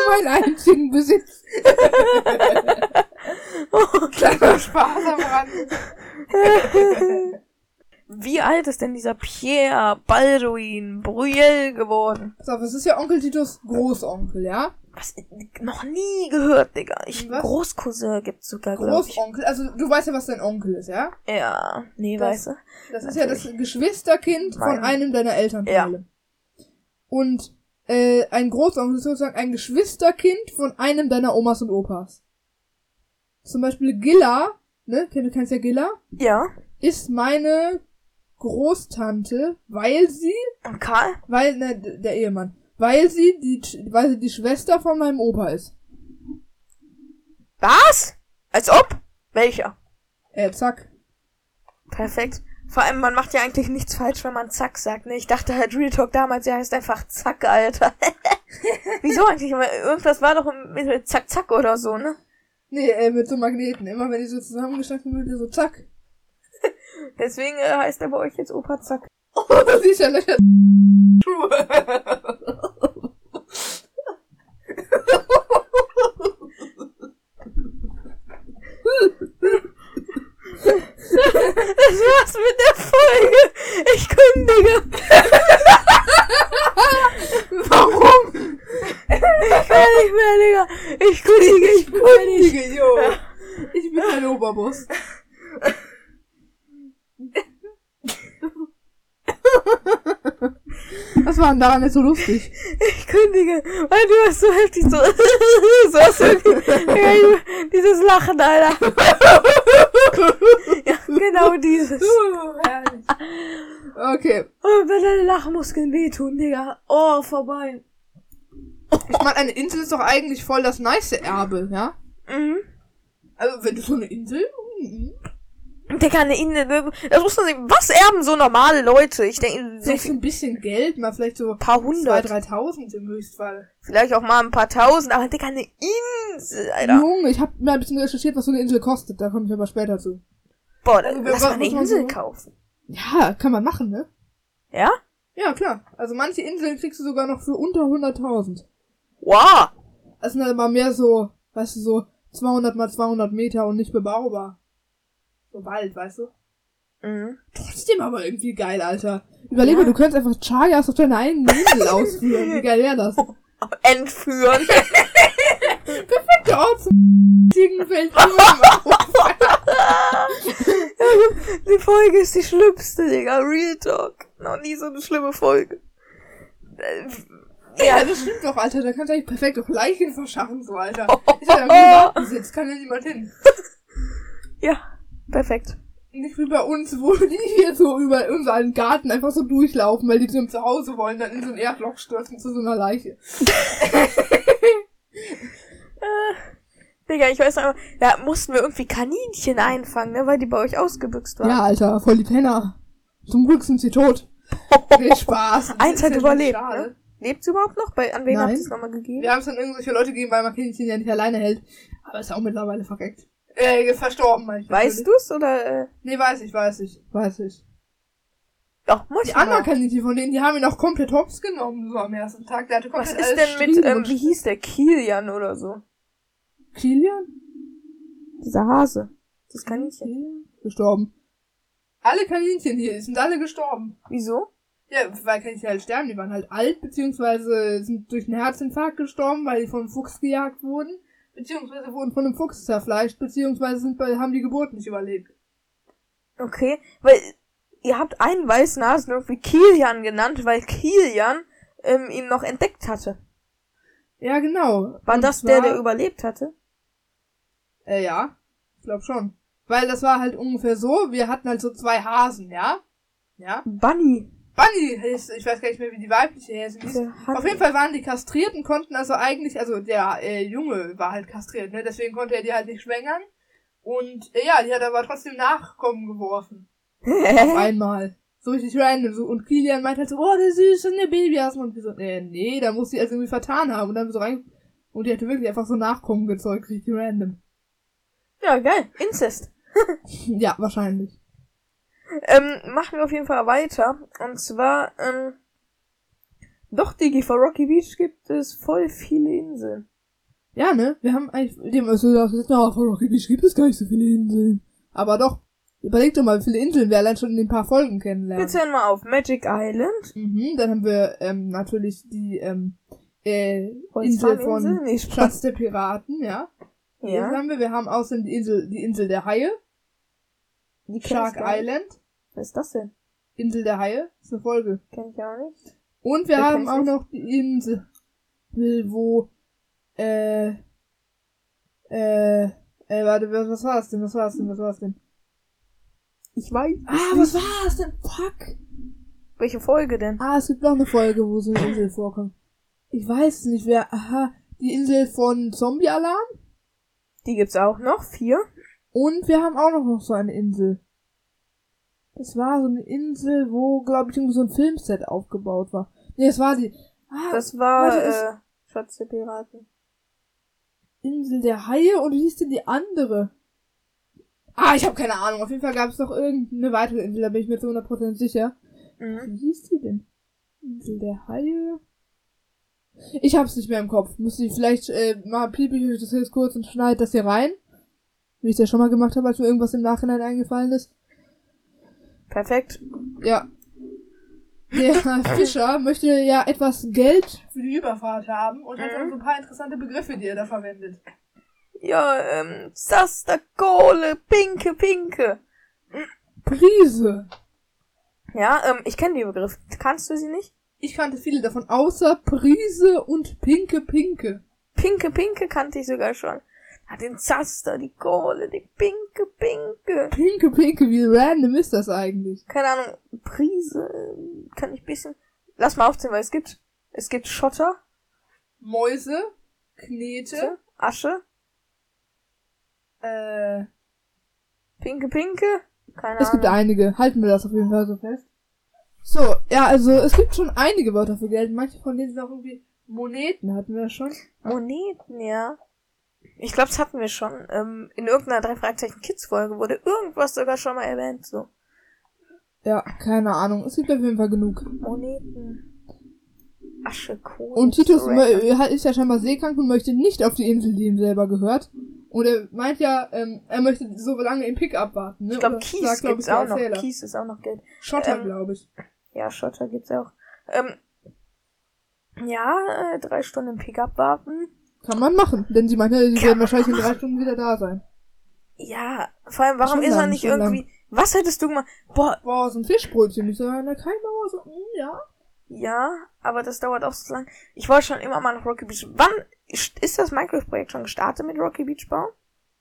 mein einzigen Besitz. Kleiner Spaß am Rand. Wie alt ist denn dieser Pierre Balduin Bruyel geworden? Pass auf, es ist ja Onkel Titos Großonkel, ja? Was? Noch nie gehört, Digga. Ich, Was? Großcousin gibt's sogar, glaub ich. Großonkel, also du weißt ja, was dein Onkel ist, ja? Ja, nee, Das- weißt du? Das ist ja das Geschwisterkind von Mein- einem deiner Elternteile. Und äh, ein Großonkel ist sozusagen ein Geschwisterkind von einem deiner Omas und Opas. Zum Beispiel Gilla, ne? Du kennst ja Gilla? Ja. Ist meine Großtante, weil sie, Und Karl? weil, ne, der Ehemann, weil sie die, weil sie die Schwester von meinem Opa ist. Was? Als ob? Welcher? Äh, zack. Perfekt. Vor allem, man macht ja eigentlich nichts falsch, wenn man Zack sagt, ne? Ich dachte halt, Real Talk damals, der heißt einfach Zack, Alter. Wieso eigentlich? Irgendwas war doch mit Zack, Zack oder so, ne? Nee, äh, mit so Magneten. Immer wenn die so zusammengestanden wird, so zack. Deswegen äh, heißt er bei euch jetzt Opa Zack. Oh, das ist ja leider Das war's mit der Folge. Ich kündige. Warum? Ich will nicht mehr, Digga. Ich kündige, ich kündige. Jo. Ich bin dein Oberboss. Was war denn daran jetzt so lustig? Ich kündige. Weil du hast so heftig so, so hast du ich- dieses Lachen, Alter. Genau dieses. Okay. Oh, wenn deine Lachmuskeln wehtun, Digga. Oh, vorbei. Ich meine, eine Insel ist doch eigentlich voll das nice Erbe, ja? Mhm. Also, wenn du so eine Insel... Mhm. Digga, eine Insel. Das muss man sehen. Was erben so normale Leute? Ich denke, so Vielleicht so ein bisschen Geld, mal vielleicht so ein paar zwei, hundert. dreitausend im Höchstfall. Vielleicht auch mal ein paar tausend. Aber Digga, eine Insel, Alter. Junge, ich hab mal ein bisschen recherchiert, was so eine Insel kostet. Da komme ich aber später zu. Boah, Also, lass mal eine Insel so- kaufen. Ja, kann man machen, ne? Ja? Ja, klar. Also manche Inseln kriegst du sogar noch für unter 100.000. Wow. Das sind halt aber mehr so, weißt du, so 200 mal 200 Meter und nicht bebaubar. So Wald, weißt du? Mhm. Trotzdem aber irgendwie geil, Alter. Überleg mal, Ja. du könntest einfach Chayas auf deiner eigenen Insel ausführen. Wie geil wäre das? Entführen. Der Ort zum fällt die Folge ist die schlimmste, Digga. Real Talk. Noch nie so eine schlimme Folge. Ja, das stimmt doch, Alter. Da kannst du eigentlich perfekt auch Leichen verschaffen, so, Alter. Ist ja im Gartensitz, kann ja niemand hin. Ja, perfekt. Nicht wie bei uns, wo die hier so über unseren Garten einfach so durchlaufen, weil die zu einem Zuhause wollen, dann in so ein Erdloch stürzen zu so einer Leiche. Digga, ich weiß noch, da mussten wir irgendwie Kaninchen einfangen, ne, weil die bei euch ausgebüxt waren. Ja, Alter, voll die Penner. Zum Glück sind sie tot. Nee, Spaß. Eins hat überlebt, ne? Lebt's überhaupt noch? Bei, an wen habt ihr es nochmal gegeben? Wir haben es an irgendwelche Leute gegeben, weil man Kaninchen ja nicht alleine hält. Aber ist auch mittlerweile verreckt. Äh, verstorben, meine ich. Weißt du's oder, äh, Nee, weiß ich, weiß ich. Weiß ich. Doch, muss Die anderen. Kaninchen von denen, die haben ihn auch komplett hops genommen, so am ersten Tag. Der hatte Was komplett ist alles denn mit, ähm, wie hieß der? Kilian oder so? Kilian? Dieser Hase. Das Kaninchen. Kilian? Gestorben. Alle Kaninchen hier, die sind alle gestorben. Wieso? Ja, weil Kaninchen halt sterben, die waren halt alt, beziehungsweise sind durch einen Herzinfarkt gestorben, weil die von einem Fuchs gejagt wurden, beziehungsweise wurden von einem Fuchs zerfleischt, beziehungsweise sind haben die Geburt nicht überlebt. Okay, weil ihr habt einen weißen Hasen irgendwie Kilian genannt, weil Kilian ähm, ihn noch entdeckt hatte. Ja, genau. War Und das der, zwar- der überlebt hatte? Äh, ja. Ich glaube schon. Weil das war halt ungefähr so, wir hatten halt so zwei Hasen, ja? Ja. Bunny. Bunny hieß, ich weiß gar nicht mehr, wie die weibliche Häsin hieß. Der Auf jeden Fall waren die kastriert und konnten also eigentlich, also der äh, Junge war halt kastriert, ne? Deswegen konnte er die halt nicht schwängern. Und äh, ja, die hat aber trotzdem Nachkommen geworfen. Auf einmal. So richtig random. So. Und Kilian meint halt so, oh, der süße, ne Babyhasen. Und wir so, äh, nee, da muss sie also irgendwie vertan haben. Und dann so rein. Und die hatte wirklich einfach so Nachkommen gezeugt, richtig random. ja, geil. Inzest. Ja, wahrscheinlich. Ähm, machen wir auf jeden Fall weiter. Und zwar, ähm, doch, Digi, vor Rocky Beach gibt es voll viele Inseln. Ja, ne? Wir haben eigentlich, dem ist so gesagt, ja, von Rocky Beach gibt es gar nicht so viele Inseln. Aber doch. Überleg doch mal, wie viele Inseln wir allein schon in den paar Folgen Wir kennenlernen. zählen mal auf. Magic Island. Mhm, dann haben wir ähm, natürlich die ähm, äh, Insel von Nee. Schatz der Piraten, ja. Das Ja. haben wir. Wir haben außerdem die Insel, die Insel der Haie, Die Shark. Island, Was ist das denn? Insel der Haie, ist eine Folge. Kenn ich auch nicht. Und wir Wer haben auch nicht? noch die Insel, wo, äh, äh, äh, warte, was, was war das denn, was war das denn, was war das denn? Ich weiß. Ah, was war das denn? Fuck! Welche Folge denn? Ah, es gibt noch eine Folge, wo so eine Insel vorkommt. Ich weiß nicht, wer, aha, die Insel von Zombie-Alarm? Die gibt's auch noch. Vier. Und wir haben auch noch, so eine Insel. Das war so eine Insel, wo, glaube ich, irgendwie so ein Filmset aufgebaut war. Nee, es war die, ah, Das war, warte, das- äh, Schatz der Piraten. Insel der Haie und wie hieß denn die andere? Ah, ich habe keine Ahnung. Auf jeden Fall gab es noch irgendeine weitere Insel, da bin ich mir zu 100% sicher. Mhm. Wie hieß die denn? Insel der Haie? Ich hab's nicht mehr im Kopf. Müsste ich vielleicht, äh, mal piep ich das jetzt kurz und schneide das hier rein. Wie ich das ja schon mal gemacht habe, als mir irgendwas im Nachhinein eingefallen ist. Perfekt. Ja. Der Fischer möchte ja etwas Geld für die Überfahrt haben und hat Mhm. dann so ein paar interessante Begriffe, die er da verwendet. Ja, ähm, Zaster, Kohle, Pinke, Pinke. Prise. Ja, ähm, ich kenne die Begriffe. Kannst du sie nicht? Ich kannte viele davon, außer Prise und Pinke Pinke. Pinke, Pinke kannte ich sogar schon. Hat den Zaster, die Kohle, die Pinke, Pinke. Pinke Pinke, wie random ist das eigentlich? Keine Ahnung, Prise, äh, kann ich bisschen. Lass mal aufzählen, weil es gibt, es gibt Schotter, Mäuse, Knete, Asche, äh, Pinke, Pinke. Keine es gibt Ahnung. einige. Halten wir das auf jeden Fall so fest. So, ja, also es gibt schon einige Wörter für Geld. Manche von denen sind auch irgendwie Moneten, hatten wir schon. Moneten, ja. Ich glaube, das hatten wir schon. Ähm, in irgendeiner drei Fragezeichen Kids Folge wurde irgendwas sogar schon mal erwähnt, so. Ja, keine Ahnung. Es gibt auf jeden Fall genug. Moneten. Asche, Kohle. Und Titus er ist ja scheinbar seekrank und möchte nicht auf die Insel, die ihm selber gehört. Und er meint ja, ähm, er möchte so lange im Pickup warten. Ne? Ich glaube, Kies sagt, glaub gibt's auch noch. Kies ist auch noch Geld. Schotter, Ähm, glaube ich. Ja, Schotter gibt's auch. Ähm, ja, äh, drei Stunden im Pickup warten. Kann man machen, denn sie meinte, sie werden wahrscheinlich in drei Stunden wieder da sein. Ja, vor allem, warum Schon ist er lang, nicht irgendwie. Was hättest du gemacht? Boah, Boah, so ein Fischbrötchen. Ich so, na, kein Mauer, so, mm, ja. Ja, aber das dauert auch so lang. Ich wollte schon immer mal nach Rocky Beach. Wann ist das Minecraft-Projekt schon gestartet mit Rocky Beach bauen?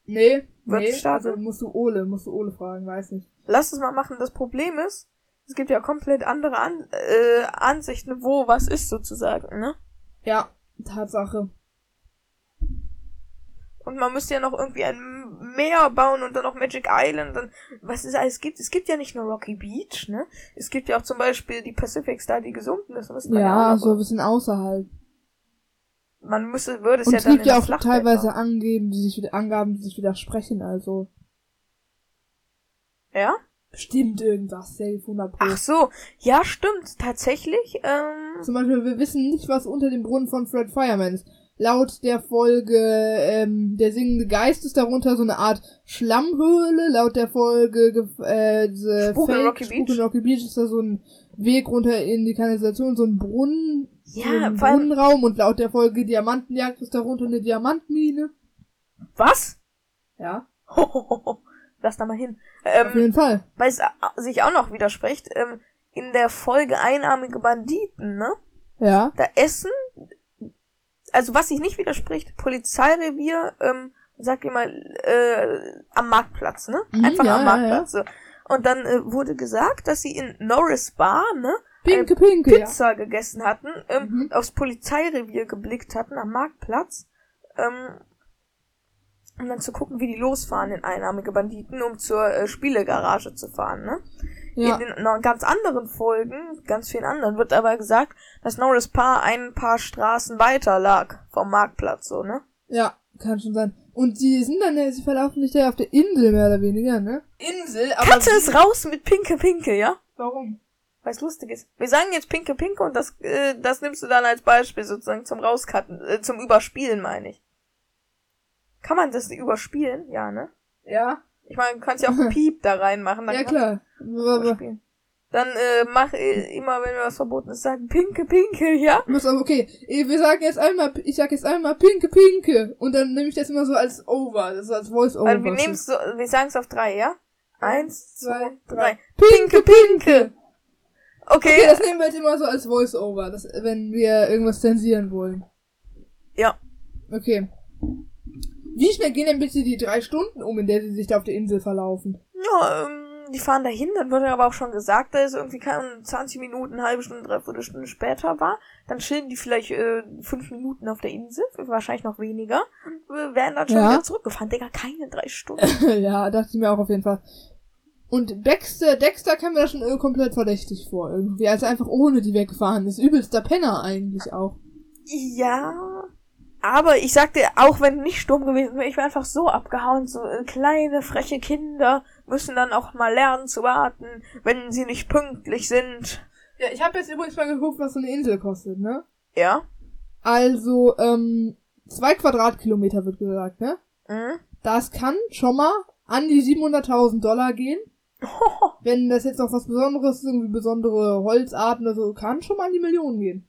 Nee, Wird nee, gestartet? also musst du Ole, musst du Ole fragen, weiß nicht. Lass es mal machen. Das Problem ist, es gibt ja komplett andere An äh, Ansichten, wo was ist sozusagen, ne? Ja, Tatsache. Und man müsste ja noch irgendwie ein Meer bauen und dann noch Magic Island und was es alles gibt. Es gibt ja nicht nur Rocky Beach, ne? Es gibt ja auch zum Beispiel die Pacific Star, die gesunken ist. Ja, so ein bisschen außerhalb. Man müsste, würde es Und ja es dann gibt in ja auch teilweise. Angeben, die sich wieder, Angaben, die sich widersprechen, also. Ja? Stimmt irgendwas, safe 100 Pro. Ach so. Ja, stimmt. Tatsächlich, ähm, Zum Beispiel, wir wissen nicht, was unter dem Brunnen von Fred Fireman ist. Laut der Folge, ähm, der singende Geist ist darunter so eine Art Schlammhöhle. Laut der Folge, äh, the Spuk in Fake Rocky Spuk Beach. in Rocky Beach ist da so ein Weg runter in die Kanalisation, so ein Brunnen, so Ja, ein Brunnenraum und laut der Folge Diamantenjagd ist darunter eine Diamantmine. was? Ja, Lass da mal hin. auf Ähm, jeden Fall. weil es sich auch noch widerspricht, ähm, in der Folge Einarmige Banditen, ne? Ja. Da essen also was sich nicht widerspricht, Polizeirevier, ähm, sag ich mal, äh, am Marktplatz, ne? Mhm, Einfach ja, am ja, Marktplatz. So. Und dann äh, wurde gesagt, dass sie in Norris Bar, ne, Pinke, pinke, ja. Pizza gegessen hatten, ähm, Mhm. aufs Polizeirevier geblickt hatten am Marktplatz, ähm, um dann zu gucken, wie die losfahren in einarmige Banditen, um zur äh, Spielegarage zu fahren, ne? Ja, In den ganz anderen Folgen, ganz vielen anderen, wird aber gesagt, dass Norris Paar ein paar Straßen weiter lag vom Marktplatz, so, ne? ja, kann schon sein. Und die sind dann, äh, sie verlaufen nicht da auf der Insel mehr oder weniger, ne? Insel, aber. Katze ist raus mit Pinke Pinke, ja? Warum? Weil's lustig ist. Wir sagen jetzt Pinke Pinke und das, äh, das nimmst du dann als Beispiel sozusagen zum Rauscutten, äh, zum Überspielen, meine ich. Kann man das überspielen? Ja, ne? Ja, Ich meine, du kannst ja auch ein Piep da reinmachen. Dann ja klar. Dann äh, mach äh, immer, wenn wir was Verbotenes sagen, Pinke Pinke, ja? Okay. Wir sagen jetzt einmal, ich sag jetzt einmal Pinke Pinke und dann nehme ich das immer so als Over, das ist als Voice Over. Also wir nehmen so, wir sagen es auf drei, ja? Eins, zwei, drei. Pinke Pinke. Okay. Okay, das nehmen wir jetzt immer so als Voice Over, das, wenn wir irgendwas zensieren wollen. Ja. Okay. Wie schnell gehen denn bitte die drei Stunden um, in der sie sich da auf der Insel verlaufen? Ja, ähm, die fahren dahin, dann wird aber auch schon gesagt, dass es irgendwie keine 20 Minuten, eine halbe Stunde, dreiviertel Stunde später war. Dann chillen die vielleicht äh, fünf Minuten auf der Insel, wahrscheinlich noch weniger, und werden dann schon Ja. wieder zurückgefahren. Digga, keine drei Stunden. ja, dachte ich mir auch auf jeden Fall. Und Dexter, Dexter kam mir da schon äh, komplett verdächtig vor irgendwie, als er einfach ohne die weggefahren ist. Übelster Penner eigentlich auch. Ja, aber ich sagte, auch wenn nicht Sturm gewesen wäre, ich wäre einfach so abgehauen. So äh, kleine, freche Kinder müssen dann auch mal lernen zu warten, wenn sie nicht pünktlich sind. Ja, ich habe jetzt übrigens mal geguckt, was so eine Insel kostet, ne? Ja. Also, ähm, zwei Quadratkilometer wird gesagt, ne? Mhm. Das kann schon mal an die 700.000 Dollar gehen. Wenn das jetzt noch was Besonderes ist, irgendwie besondere Holzarten oder so, kann schon mal an die Millionen gehen.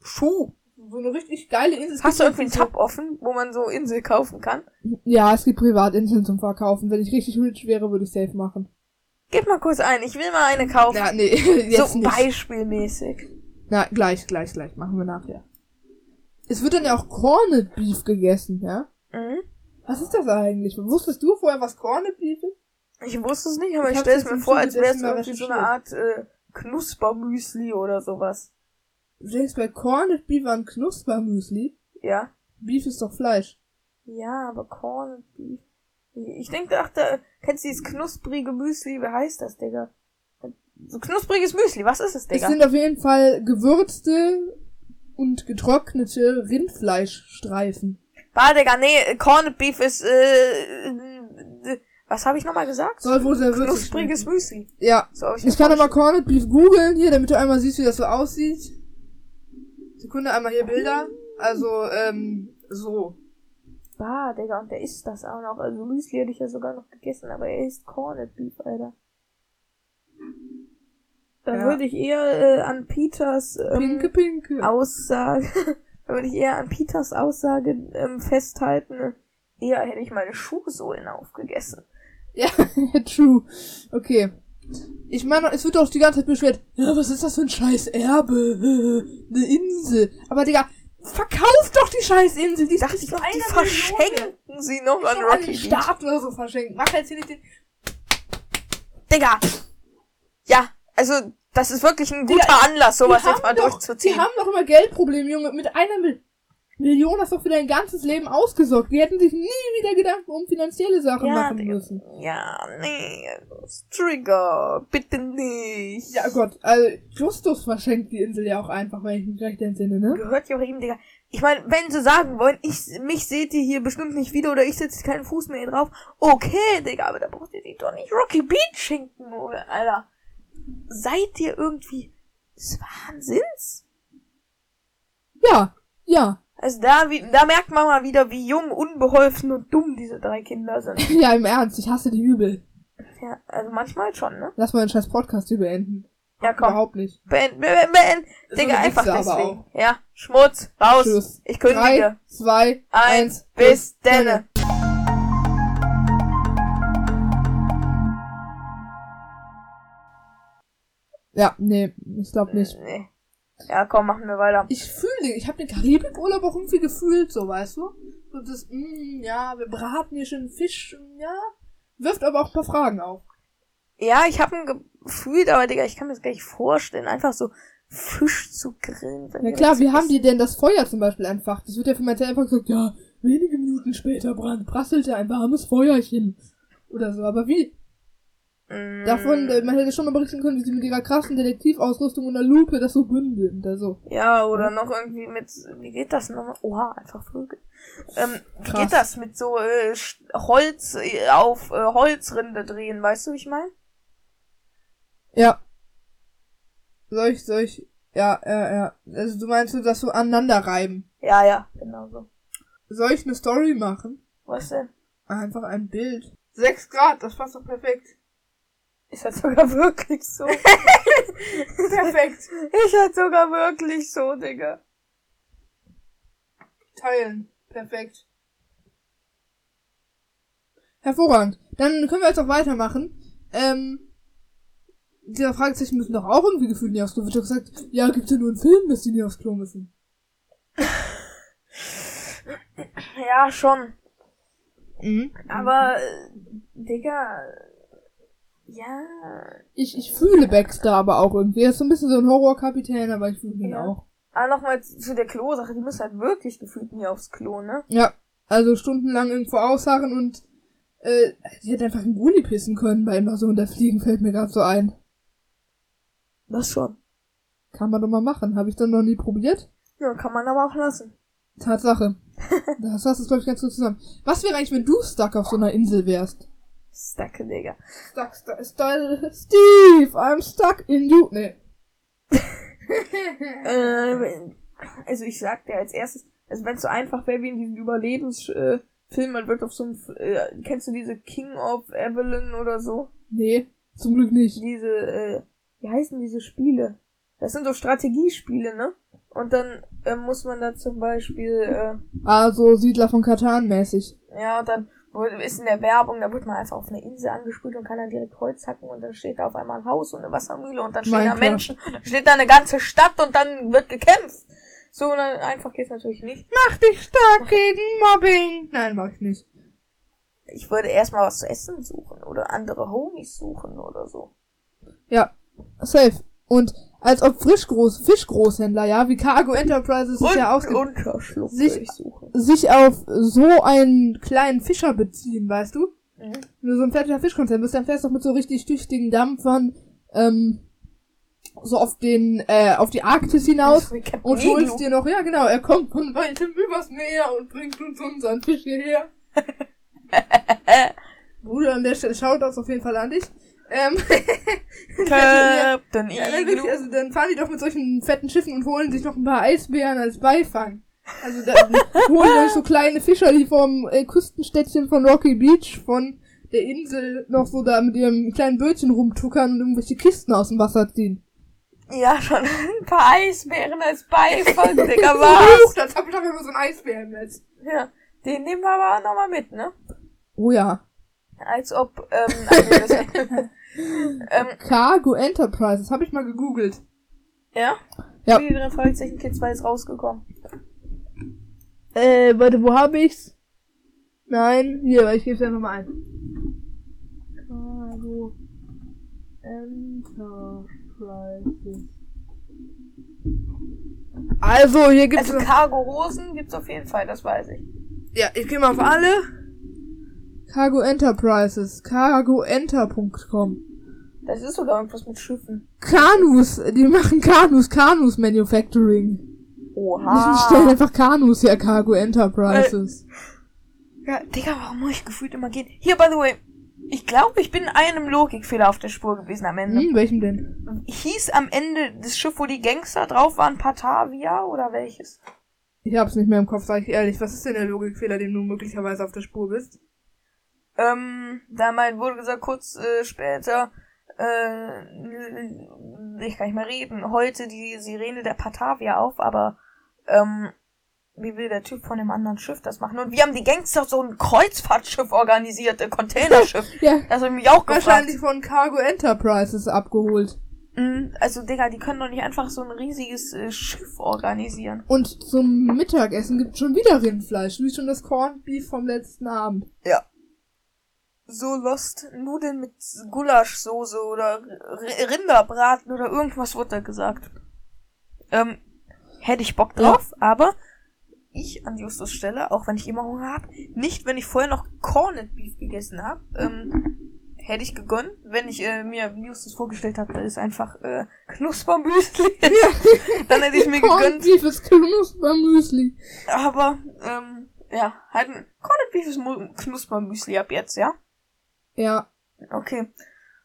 Puh. So eine richtig geile Insel. Hast du irgendwie einen Tab offen, wo man so Insel kaufen kann? Ja, es gibt Privatinseln zum Verkaufen. Wenn ich richtig rich wäre, würde ich safe machen. Gib mal kurz ein, ich will mal eine kaufen. Ja, nee, jetzt so nicht. beispielmäßig. Na, gleich, gleich, gleich. Machen wir nachher. Es wird dann ja auch Corned Beef gegessen, ja? Mhm. Was ist das eigentlich? Wusstest du vorher, was Corned Beef ist? Ich wusste es nicht, aber Ich ich, stelle es mir vor, als wäre es irgendwie so eine Art äh, Knuspermüsli oder sowas. Du denkst bei Corned Beef an Knuspermüsli? Ja. Beef ist doch Fleisch. Ja, aber Corned Beef. Ich denke, dachte, kennst du dieses knusprige Müsli? Wie heißt das, Digga? So knuspriges Müsli, was ist es, Es Digga? sind auf jeden Fall gewürzte und getrocknete Rindfleischstreifen. Bah, Digga, nee, Corned Beef ist, äh, was habe ich nochmal gesagt? Soll wohl sehr Knuspriges. Müsli. Ja. So, ich Ich kann aber Corned Beef googeln hier, damit du einmal siehst, wie das so aussieht. Sekunde, einmal hier Bilder. Also, ähm, so. Bah, Digga, und der isst das auch noch. Also Müsli hätte ich ja sogar noch gegessen, aber er isst Corned Beef, Alter. Da Ja. würde ich eher äh, an Peters ähm, Pinke, pinke. Aussage, da würde ich eher an Peters Aussage ähm, festhalten. Eher hätte ich meine Schuhsohlen aufgegessen. Ja, true. Okay. Ich meine, es wird doch die ganze Zeit beschwert, ja, was ist das für ein scheiß Erbe? Eine Insel. Aber Digga, verkauf doch die scheiß Insel. Die glaub, die eine verschenken sie noch Million. an Rocky Beach. Staat oder so verschenken. Mach jetzt hier nicht den... Digga! Ja, also, das ist wirklich ein Digga, guter Anlass, sowas die jetzt mal doch, Die durchzuziehen. haben doch immer Geldprobleme, Junge. Mit einer Mil Million hast du doch für dein ganzes Leben ausgesorgt. Die hätten sich nie wieder Gedanken um finanzielle Sachen Ja, machen müssen. Ja, nee, Trigger, bitte nicht. Ja Gott, also Justus verschenkt die Insel ja auch einfach, wenn ich mich recht entsinne, ne? Gehört ja auch eben, Digga. Ich meine, wenn sie sagen wollen, ich, mich seht ihr hier bestimmt nicht wieder oder ich setze keinen Fuß mehr hier drauf, okay, Digga, aber da braucht ihr die doch nicht Rocky Beach schenken, oder, Alter. Seid ihr irgendwie des Wahnsinns? Ja, ja. Also da, wie, da merkt man mal wieder, wie jung, unbeholfen und dumm diese drei Kinder sind. Ja, im Ernst, ich hasse die übel. Ja, also manchmal schon, ne? Lass mal den scheiß Podcast hier beenden. Ja, komm. Überhaupt nicht. Beend, beend, beend. So Digga, einfach deswegen. Ja, Schmutz, raus. Tschüss. Ich kündige. Drei, zwei, Eins, bis denne. Ja, nee, ich glaube nicht. Nee. Ja, komm, machen wir weiter. Ich fühle, ich habe den Karibikurlaub auch irgendwie gefühlt, so weißt du? So das, mm, ja, wir braten hier schön Fisch, ja. Wirft aber auch ein paar Fragen auf. Ja, ich habe ein Gefühl, aber Digga, ich kann mir das gar nicht vorstellen, einfach so Fisch zu grillen. wir klar, wie haben die denn das Feuer zum Beispiel einfach? Das wird ja für mein einfach gesagt, ja, wenige Minuten später brand, prasselte ein warmes Feuerchen. Oder so, aber wie? Mm, Davon, äh, man hätte schon mal berichten können, wie sie mit ihrer krassen Detektivausrüstung und einer Lupe das so bündeln. Also, Ja, oder noch irgendwie mit, wie geht das nochmal? Oha, einfach Vögel. Ähm, wie geht das mit so äh, Holz äh, auf äh, Holzrinde drehen, weißt du, wie ich meine? ja. Soll ich, soll ich, ja, ja, ja. Also du meinst so, das so aneinander reiben. Ja, ja, genau so. Soll ich eine Story machen? Was denn? Einfach ein Bild. Sechs Grad, das passt doch perfekt. Ist das sogar wirklich so? Perfekt. Ist das sogar wirklich so, Digga? Teilen. Perfekt. Hervorragend. Dann können wir jetzt auch weitermachen. Ähm, dieser Fragezeichen müssen doch auch irgendwie gefühlt nie aufs Klo. Wird doch gesagt, ja, gibt's ja nur einen Film, dass die nie aufs Klo müssen. Ja, schon. Mhm. Aber, äh, Digga, ja. Ich, ich fühle Baxter aber auch irgendwie. Er ist so ein bisschen so ein Horrorkapitän, aber ich fühle ihn Ja. auch. Aber nochmal zu der Klo-Sache, die müssen halt wirklich gefühlt nie aufs Klo, ne? Ja, also stundenlang irgendwo ausharren und äh, die hätte einfach einen Gulli pissen können bei Invasion der Fliegen, fällt mir gerade so ein. Das schon. Kann man doch mal machen. Habe ich dann noch nie probiert? Ja, kann man aber auch lassen. Tatsache. Das fasst es, glaube ich, ganz gut zusammen. Was wäre eigentlich, wenn du stuck auf so einer Insel wärst? Stacke, Digga. Stuck, stuck, stuck, Steve, I'm stuck in you. Nee. Ähm, also ich sag dir als erstes, also wenn es so einfach wäre wie in diesen Überlebensfilmen, äh, man wird auf so einem, äh, kennst du diese King of Evelyn oder so? Nee, zum Glück nicht. Diese, äh, wie heißen diese Spiele? Das sind so Strategiespiele, ne? Und dann äh, muss man da zum Beispiel, äh, Also Siedler von Katan mäßig. ja, und dann ist in der Werbung, da wird man einfach auf eine Insel angespült und kann dann direkt Holz hacken und dann steht da auf einmal ein Haus und eine Wassermühle und dann stehen da Minecraft. Menschen, dann steht da eine ganze Stadt und dann wird gekämpft. So, und dann einfach geht's natürlich nicht. Mach dich stark gegen Mobbing. Nein, mach ich nicht. Ich würde erstmal was zu essen suchen oder andere Homies suchen oder so. Ja, safe. Und als ob Frischgroß, Fischgroßhändler, ja, wie Cargo Enterprises es ja Unterschlupf sich- sich auf so einen kleinen Fischer beziehen, weißt du? Mhm. Wenn du so ein fertiger Fischkonzern bist, dann fährst du auch mit so richtig tüchtigen Dampfern, ähm, so auf den, äh, auf die Arktis hinaus und holst dir noch, ja genau, er kommt von weitem übers Meer und bringt uns unseren Fisch hierher. Bruder, an der Stelle schaut das auf jeden Fall an dich. Ähm, Captain Ja, dann, wirklich, also dann fahren die doch mit solchen fetten Schiffen und holen sich noch ein paar Eisbären als Beifang. Also dann holen euch so kleine Fischer, die vom äh, Küstenstädtchen von Rocky Beach von der Insel noch so da mit ihrem kleinen Bötchen rumtuckern und irgendwelche Kisten aus dem Wasser ziehen. Ja, schon ein paar Eisbären als Beifang, Digga, was? das hab ich doch immer so ein Eisbärennetz. Ja, den nehmen wir aber nochmal mit, ne? Oh ja. Als ob, ähm, also ähm, Cargo Enterprises, hab ich mal gegoogelt. ja? Ja. Wie drei Fragezeichen Kids 2 ist rausgekommen. Äh, warte, wo hab ich's? Nein, hier, ich geb's einfach mal ein. Cargo Enterprises. Also, hier gibt's. Also Cargo-Hosen gibt's auf jeden Fall, das weiß ich. ja, ich geh mal auf alle. Cargo Enterprises. Cargoenter.com. Das ist sogar irgendwas mit Schiffen. Kanus, die machen Kanus, Kanus Manufacturing. Die stellen Oha. einfach Kanus her, Cargo Enterprises. Ja, Digga, warum muss ich gefühlt immer gehen? Hier, by the way, ich glaube, ich bin einem Logikfehler auf der Spur gewesen am Ende. Hm, welchem denn? Hieß am Ende das Schiff, wo die Gangster drauf waren, Patavia oder welches? Ich hab's nicht mehr im Kopf, sag ich ehrlich. Was ist denn der Logikfehler, dem du möglicherweise auf der Spur bist? Ähm, da mal wurde gesagt, kurz äh, später, äh, ich kann nicht mehr reden, heute die Sirene der Patavia auf, aber, ähm, wie will der Typ von dem anderen Schiff das machen? Und wir haben die Gangster so ein Kreuzfahrtschiff organisiert, ein Containerschiff. Ja, Das habe ich mich auch gefragt. wahrscheinlich von Cargo Enterprises abgeholt. Mm, Also, Digga, die können doch nicht einfach so ein riesiges äh, Schiff organisieren. Und zum Mittagessen gibt schon wieder Rindfleisch, wie schon das Corned Beef vom letzten Abend. So Lost Nudeln mit Gulaschsoße oder Rinderbraten oder irgendwas wurde da gesagt. Ähm, hätte ich Bock drauf, aber ich an Justus Stelle, auch wenn ich immer Hunger habe, nicht, wenn ich vorher noch Corned Beef gegessen habe, ähm, hätte ich gegönnt, wenn ich äh, mir, Justus vorgestellt hat, da ist einfach äh, Knuspermüsli. Dann hätte ich mir Corned gegönnt. Beef ist Knuspermüsli. Aber, ähm, ja, halt ein Corned Beef ist Knuspermüsli ab jetzt, ja? Ja. Okay.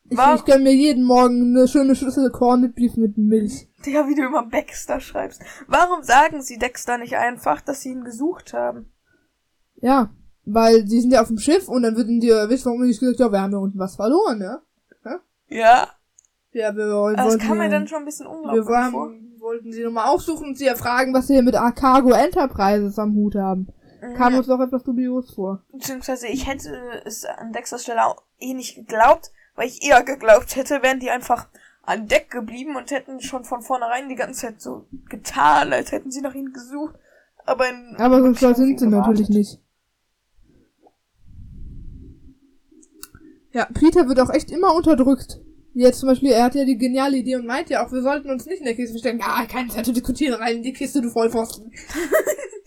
Ich, War- ich gönn mir jeden Morgen eine schöne Schüssel Corned Beef mit Milch. Digga, wie du immer Dexter schreibst. Warum sagen sie Dexter nicht einfach, dass sie ihn gesucht haben? Ja. Weil die sind ja auf dem Schiff und dann würden die wissen, warum nicht gesagt ja, wir haben ja unten was verloren, ne? Ja, Ja, wir wollten. aber das kam mir ja- dann schon ein bisschen Wir unglaublich waren, vor. wollten sie nochmal aufsuchen und sie erfragen, was sie hier mit Cargo Enterprises am Hut haben. Kam Mhm. uns doch etwas dubios vor. Beziehungsweise ich hätte es an Dexters Stelle auch eh nicht geglaubt, weil ich eher geglaubt hätte, wären die einfach an Deck geblieben und hätten schon von vornherein die ganze Zeit so getan, als hätten sie nach ihnen gesucht. Aber, in Aber so schlau sind sie gewartet. natürlich nicht. Ja, Peter wird auch echt immer unterdrückt. Jetzt zum Beispiel, er hat ja die geniale Idee und meint ja auch, wir sollten uns nicht in der Kiste verstecken. Ja, keine Zeit zu diskutieren, rein in die Kiste, du Vollpfosten.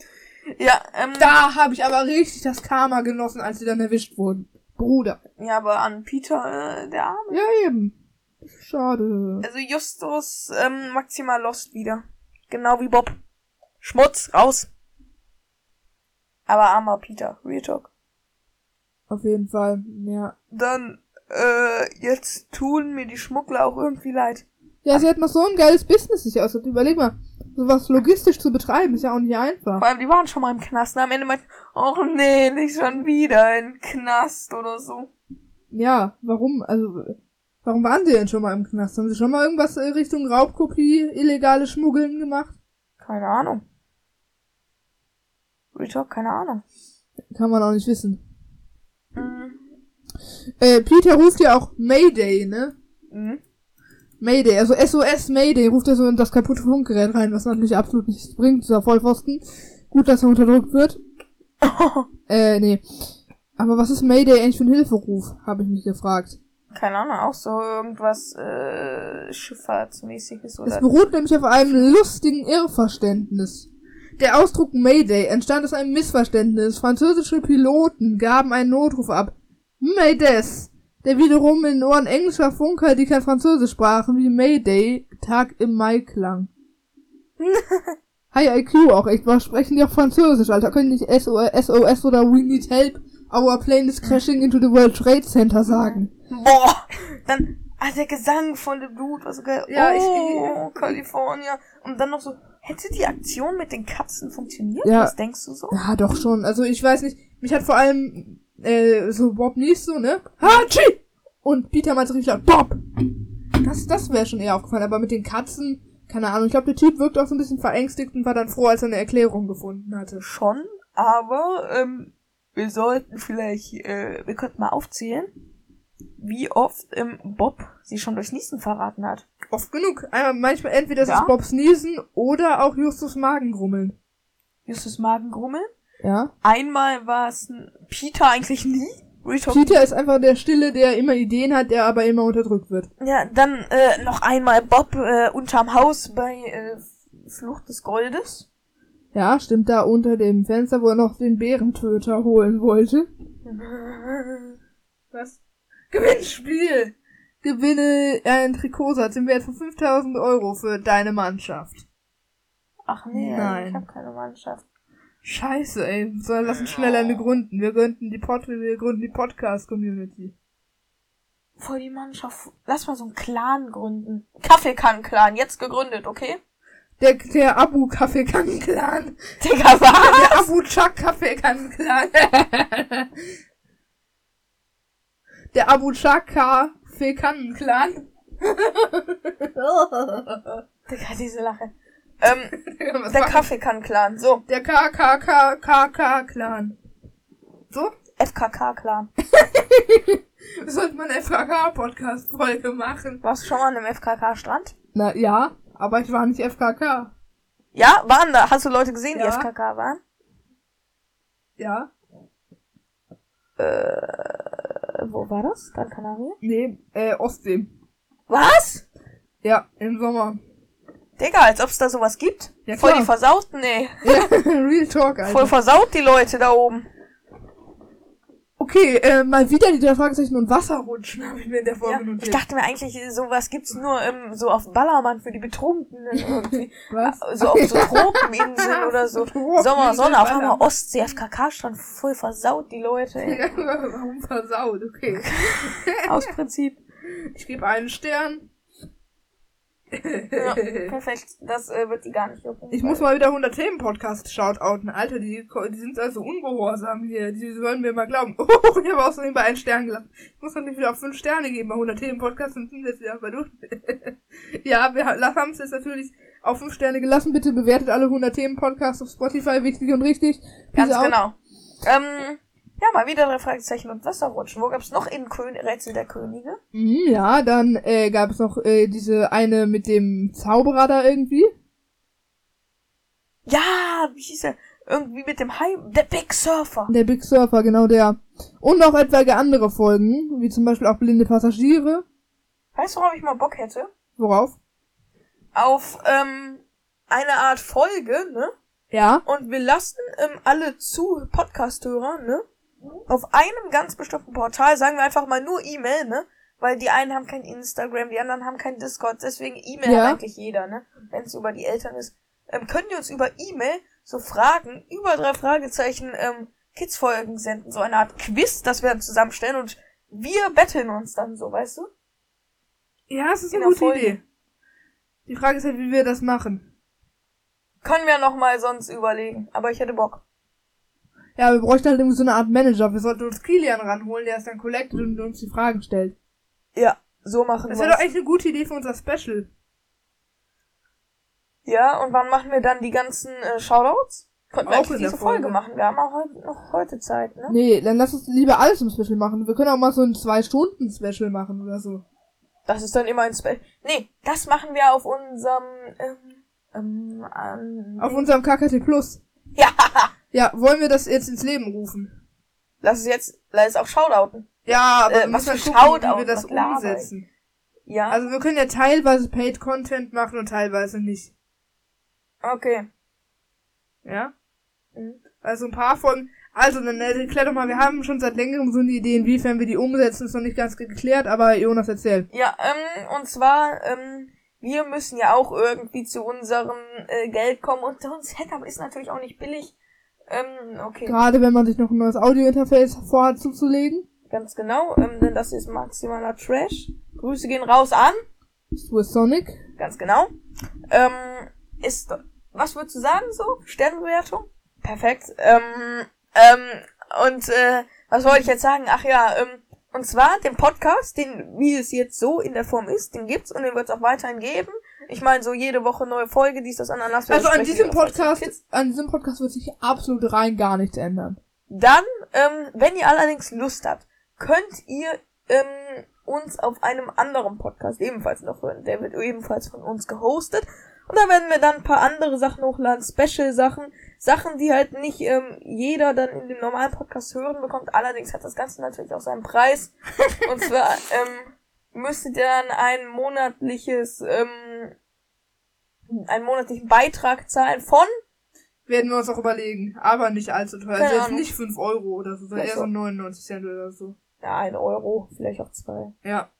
Ja, ähm, Da habe ich aber richtig das Karma genossen, als sie dann erwischt wurden. Bruder. ja, aber an Peter, äh, der Arme. Ja, eben. Schade. Also Justus ähm, maximal lost wieder. Genau wie Bob. Schmutz, raus. Aber armer Peter, Real Talk. Auf jeden Fall, ja. Dann, äh, jetzt tun mir die Schmuggler auch irgendwie leid. Ja, sie hat noch so ein geiles Business sich aus. Überleg mal, sowas logistisch zu betreiben, ist ja auch nicht einfach. Vor allem, die waren schon mal im Knast und am Ende meinten, oh nee, nicht schon wieder in Knast oder so. Ja, warum? Also, warum waren sie denn schon mal im Knast? Haben sie schon mal irgendwas äh, Richtung Raubkopie, illegale Schmuggeln gemacht? Keine Ahnung. Real Talk, keine Ahnung. Kann man auch nicht wissen. Mhm. Äh, Peter ruft ja auch Mayday, ne? Mhm. Mayday, also SOS Mayday, ruft er so in das kaputte Funkgerät rein, was natürlich absolut nichts bringt, dieser Vollpfosten. Gut, dass er unterdrückt wird. Äh, nee. Aber was ist Mayday eigentlich für ein Hilferuf, habe ich mich gefragt. keine Ahnung, auch so irgendwas, äh, Schifffahrtsmäßiges Es oder. beruht nämlich auf einem lustigen Irrverständnis. Der Ausdruck Mayday entstand aus einem Missverständnis. Französische Piloten gaben einen Notruf ab. Maydes, der wiederum in Ohren englischer Funker, die kein Französisch sprachen, wie Mayday, Tag im Mai klang. Hi IQ auch echt, was sprechen die auch Französisch, Alter? Können die nicht SOS, oder We need help, our plane is crashing into the World Trade Center sagen? Boah! Dann, ah, der Gesang von dem Dude war so geil. Ja, ich- oh, California. Und dann noch so, hätte die Aktion mit den Katzen funktioniert? Ja. Was denkst du so? Ja, doch schon. Also ich weiß nicht, mich hat vor allem äh, so Bob Nies so, ne? Hachi! Und Peter meinte richtig laut, Bob! Das, das wäre schon eher aufgefallen, aber mit den Katzen, keine Ahnung, ich glaube, der Typ wirkt auch so ein bisschen verängstigt und war dann froh, als er eine Erklärung gefunden hatte. Schon, aber, ähm, wir sollten vielleicht, äh, wir könnten mal aufzählen, wie oft, ähm, Bob sie schon durchs Niesen verraten hat. Oft genug. Einmal, manchmal entweder ist Ja. es Bobs Niesen oder auch Justus Magengrummeln. Justus Magengrummeln. Ja. Einmal war es Peter eigentlich nie. Peter ist einfach der Stille, der immer Ideen hat, der aber immer unterdrückt wird. Ja, dann äh, noch einmal Bob äh, unterm Haus bei äh, Flucht des Goldes. Ja, stimmt da unter dem Fenster, wo er noch den Bärentöter holen wollte. Was? Gewinnspiel! Gewinne einen Trikotsatz im Wert von 5000 Euro für deine Mannschaft. Ach nee, Nein. ich habe keine Mannschaft. Scheiße, ey. So, lass uns schneller eine gründen. Wir gründen die Pod wir gründen die Podcast-Community. Voll die Mannschaft. Lass mal so einen Clan gründen. Kaffeekannen-Clan, jetzt gegründet, okay? Der, der Abu-Kaffeekannen-Clan. Digga, was? Der Abu-Chak-Kaffeekannen-Clan. Der Abu-Chak-Kaffeekannen-Clan. Digga, diese Lache. Ähm, der Kaffeekannen-Clan, so. Der KKKKK-Clan. So? FKK-Clan. Mal eine FKK-Podcast-Folge machen. Warst du schon mal an einem FKK-Strand? Na ja, aber ich war nicht FKK. Ja, waren da. Hast du Leute gesehen, die Ja. FKK waren? Ja? Äh, wo war das? Gran Canaria? Nee, äh, Ostsee. Was? Ja, im Sommer. Digga, als ob's da sowas gibt. Ja, Voll die versauten, nee. Ja, Real Talk, Alter. Voll versaut die Leute da oben. Okay, äh, mal wieder die drei Fragezeichen und Wasserrutschen habe ich mir in der Ja, Folge ich notiert. dachte mir eigentlich, sowas gibt's nur ähm, so auf Ballermann für die Betrunkenen irgendwie. Was? So auf so Tropeninseln oder so. Tropeninseln, Sommer, Sonne, auf einmal. Ostsee, FKK-Strand, voll versaut die Leute, ey. Ja, warum versaut? Okay. Aus Prinzip. Ich gebe einen Stern. Ja, perfekt. Das äh, wird die gar nicht jucken. Ich muss mal wieder 100 Themen Podcast shoutouten. Alter, die, die sind also ungehorsam hier. Die sollen mir mal glauben. Oh, ich habe außerdem bei einen Stern gelassen. Ich muss natürlich wieder auf 5 Sterne geben bei 100 Themen Podcast und sind jetzt wieder bei du. ja, wir haben es jetzt natürlich auf 5 Sterne gelassen. Bitte bewertet alle 100 Themen Podcasts auf Spotify, wichtig und richtig. Ganz Peace out. genau. Ähm, ja, mal wieder drei Fragezeichen und Wasserrutschen. Wo gab's noch in Kön Rätsel der Könige? Mhm, ja, dann äh, gab es noch äh, diese eine mit dem Zauberer da irgendwie. Ja, wie hieß er? Irgendwie mit dem Hai, der Big Surfer. Der Big Surfer, genau der. Und noch etwaige andere Folgen, wie zum Beispiel auch blinde Passagiere. Weißt du, worauf ich mal Bock hätte? Worauf? Auf, ähm, eine Art Folge, ne? Ja. Und wir lassen ähm, alle zu Podcast-Hörer, ne? Auf einem ganz bestimmten Portal, sagen wir einfach mal nur E-Mail, ne? Weil die einen haben kein Instagram, die anderen haben kein Discord, deswegen E-Mail Ja. hat eigentlich jeder, ne? Wenn es über die Eltern ist. Ähm, können die uns über E-Mail so Fragen über drei Fragezeichen ähm, Kids-Folgen senden, so eine Art Quiz, das wir dann zusammenstellen und wir betteln uns dann so, weißt du? Ja, es ist In eine gute Folge. Idee. Die Frage ist halt, wie wir das machen. Können wir noch mal sonst überlegen, aber ich hätte Bock. Ja, wir bräuchten halt irgendwie so eine Art Manager. Wir sollten uns Kilian ranholen, der es dann collectet und uns die Fragen stellt. Ja, so machen Das wir wäre doch echt eine gute Idee für unser Special. Ja, und wann machen wir dann die ganzen äh, Shoutouts? Könnten wir Auch eigentlich diese Folge Folge. machen. Wir haben auch heute, noch heute Zeit, ne? Nee, dann lass uns lieber alles im Special machen. Wir können auch mal so ein Zwei-Stunden-Special machen oder so. Das ist dann immer ein Spell. Nee, das machen wir auf unserem, ähm, ähm, an Auf unserem KKT Plus. Ja, Ja, wollen wir das jetzt ins Leben rufen? lass es jetzt, lass es auch Shoutouten. Ja, aber Äh, wir was für gucken, wie wir das umsetzen. Ja, Also wir können ja teilweise Paid Content machen und teilweise nicht. okay. Ja? Mhm. Also ein paar Folgen. Also, dann äh, erklär doch mal, wir haben schon seit längerem so eine Idee, inwiefern wir die umsetzen, ist noch nicht ganz geklärt, aber Jonas erzählt. Ja, ähm, und zwar, ähm, wir müssen ja auch irgendwie zu unserem äh, Geld kommen und so ein Setup ist natürlich auch nicht billig. Ähm, okay, Gerade wenn man sich noch ein neues Audiointerface vorhat zuzulegen. ganz genau, ähm, denn das ist maximaler Trash. Grüße gehen raus an. Swiss Sonic. Ganz genau. Ähm, ist, was würdest du sagen so? Sternbewertung? Perfekt. Ähm, ähm, und, äh, was wollte ich jetzt sagen? Ach ja, ähm, und zwar den Podcast, den, wie es jetzt so in der Form ist, den gibt's und den wird's auch weiterhin geben. Ich meine, so jede Woche neue Folge, dies, das, Ananas. Also an diesem Podcast, an diesem Podcast wird sich absolut rein gar nichts ändern. Dann, ähm, wenn ihr allerdings Lust habt, könnt ihr ähm, uns auf einem anderen Podcast ebenfalls noch hören. Der wird ebenfalls von uns gehostet. Und da werden wir dann ein paar andere Sachen hochladen, Special-Sachen, Sachen, die halt nicht ähm, jeder dann in dem normalen Podcast hören bekommt. Allerdings hat das Ganze natürlich auch seinen Preis. Und zwar ähm, müsstet ihr dann ein monatliches, ähm, einen monatlichen Beitrag zahlen von Werden wir uns auch überlegen. Aber nicht allzu teuer. Keine Also jetzt nicht 5 Euro oder so, sondern eher so. so 99 Cent oder so. ja, ein Euro, vielleicht auch zwei. Ja.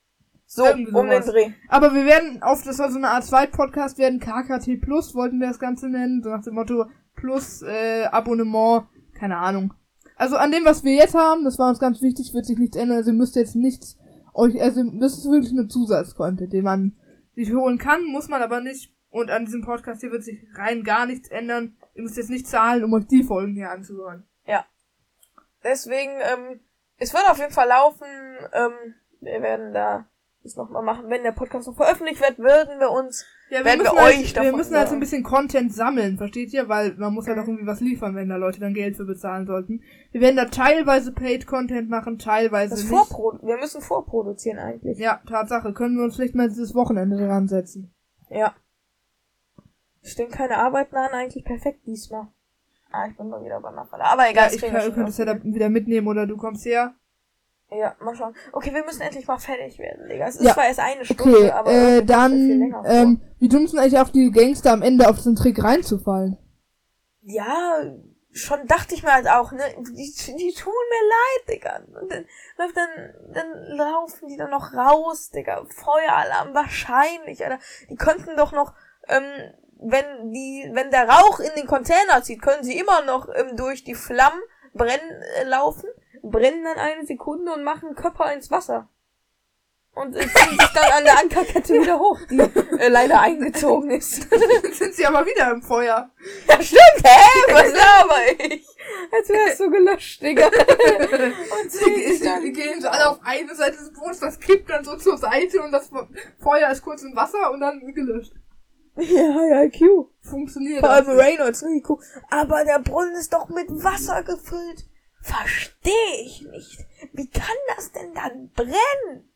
So, um den. Dreh. Aber wir werden auf, das soll so eine Art Zweit-Podcast werden, KKT Plus wollten wir das Ganze nennen, so nach dem Motto Plus äh, Abonnement, keine Ahnung. Also an dem, was wir jetzt haben, das war uns ganz wichtig, wird sich nichts ändern, also ihr müsst jetzt nichts euch, also das ist wirklich nur Zusatzcontent, den man sich holen kann, muss man aber nicht. Und an diesem Podcast hier wird sich rein gar nichts ändern. Ihr müsst jetzt nicht zahlen, um euch die Folgen hier anzuhören. Deswegen, ähm, es wird auf jeden Fall laufen. Ähm, wir werden da das nochmal machen. Wenn der Podcast noch veröffentlicht wird, würden wir uns, Ja, werden wir müssen halt, euch Wir davon müssen halt so ein bisschen Content sammeln, versteht ihr? Weil man muss halt auch irgendwie was liefern, wenn da Leute dann Geld für bezahlen sollten. Wir werden da teilweise Paid Content machen, teilweise das nicht. vorprodu wir müssen vorproduzieren eigentlich. Ja, Tatsache. Können wir uns vielleicht mal dieses Wochenende dran setzen. Ja. Stehen keine Arbeiten an, eigentlich perfekt diesmal. Ah, ich bin mal wieder beim Nachbarn. Aber egal, Ja, das ich kann, wir du schon könntest ja da wieder mitnehmen oder du kommst her. Ja, mal schauen. Okay, wir müssen endlich mal fertig werden, Digga. Es ist Ja. zwar erst eine Stunde, Okay, aber äh, mir viel dann, ähm, wie dumm sind eigentlich auch die Gangster am Ende auf einen Trick reinzufallen? Ja, schon dachte ich mir halt auch, ne, die, die tun mir leid, Digga. Und dann, dann, dann laufen die dann noch raus, Digga. Feueralarm wahrscheinlich, Alter. Die könnten doch noch, ähm, wenn die, wenn der Rauch in den Container zieht, können sie immer noch ähm, durch die Flammen brennen äh, laufen, brennen dann eine Sekunde und machen Körper ins Wasser. Und äh, ziehen sich dann an der Ankerkette wieder hoch, die äh, leider eingezogen ist. Dann sind sie aber wieder im Feuer. Ja, stimmt, hä? Was laber ich? Als wärst du gelöscht, Digga. Und sie dann. gehen so alle auf eine Seite des Bodens, das kippt dann so zur Seite und das Feuer ist kurz im Wasser und dann gelöscht. Ja, ja, IQ. Funktioniert. Vor allem. Reynolds? IQ. Aber der Brunnen ist doch mit Wasser gefüllt. Verstehe ich nicht. Wie kann das denn dann brennen?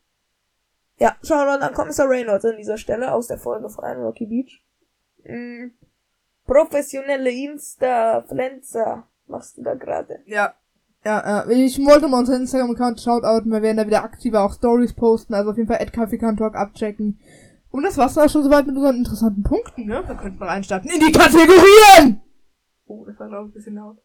Ja, Shoutout an Kommissar Reynolds an dieser Stelle aus der Folge von Rocky Beach. Mm, professionelle Insta-Pflanzer machst du da gerade. Ja. Ja, ja. Ich wollte mal unseren Instagram-Account shoutouten, wir werden da wieder aktiver auch Stories posten, also auf jeden Fall Talk abchecken. Und das war's auch schon soweit mit unseren interessanten Punkten, ne? Wir könnten reinstarten in die Kategorien! Oh, das war glaube ich ein bisschen laut.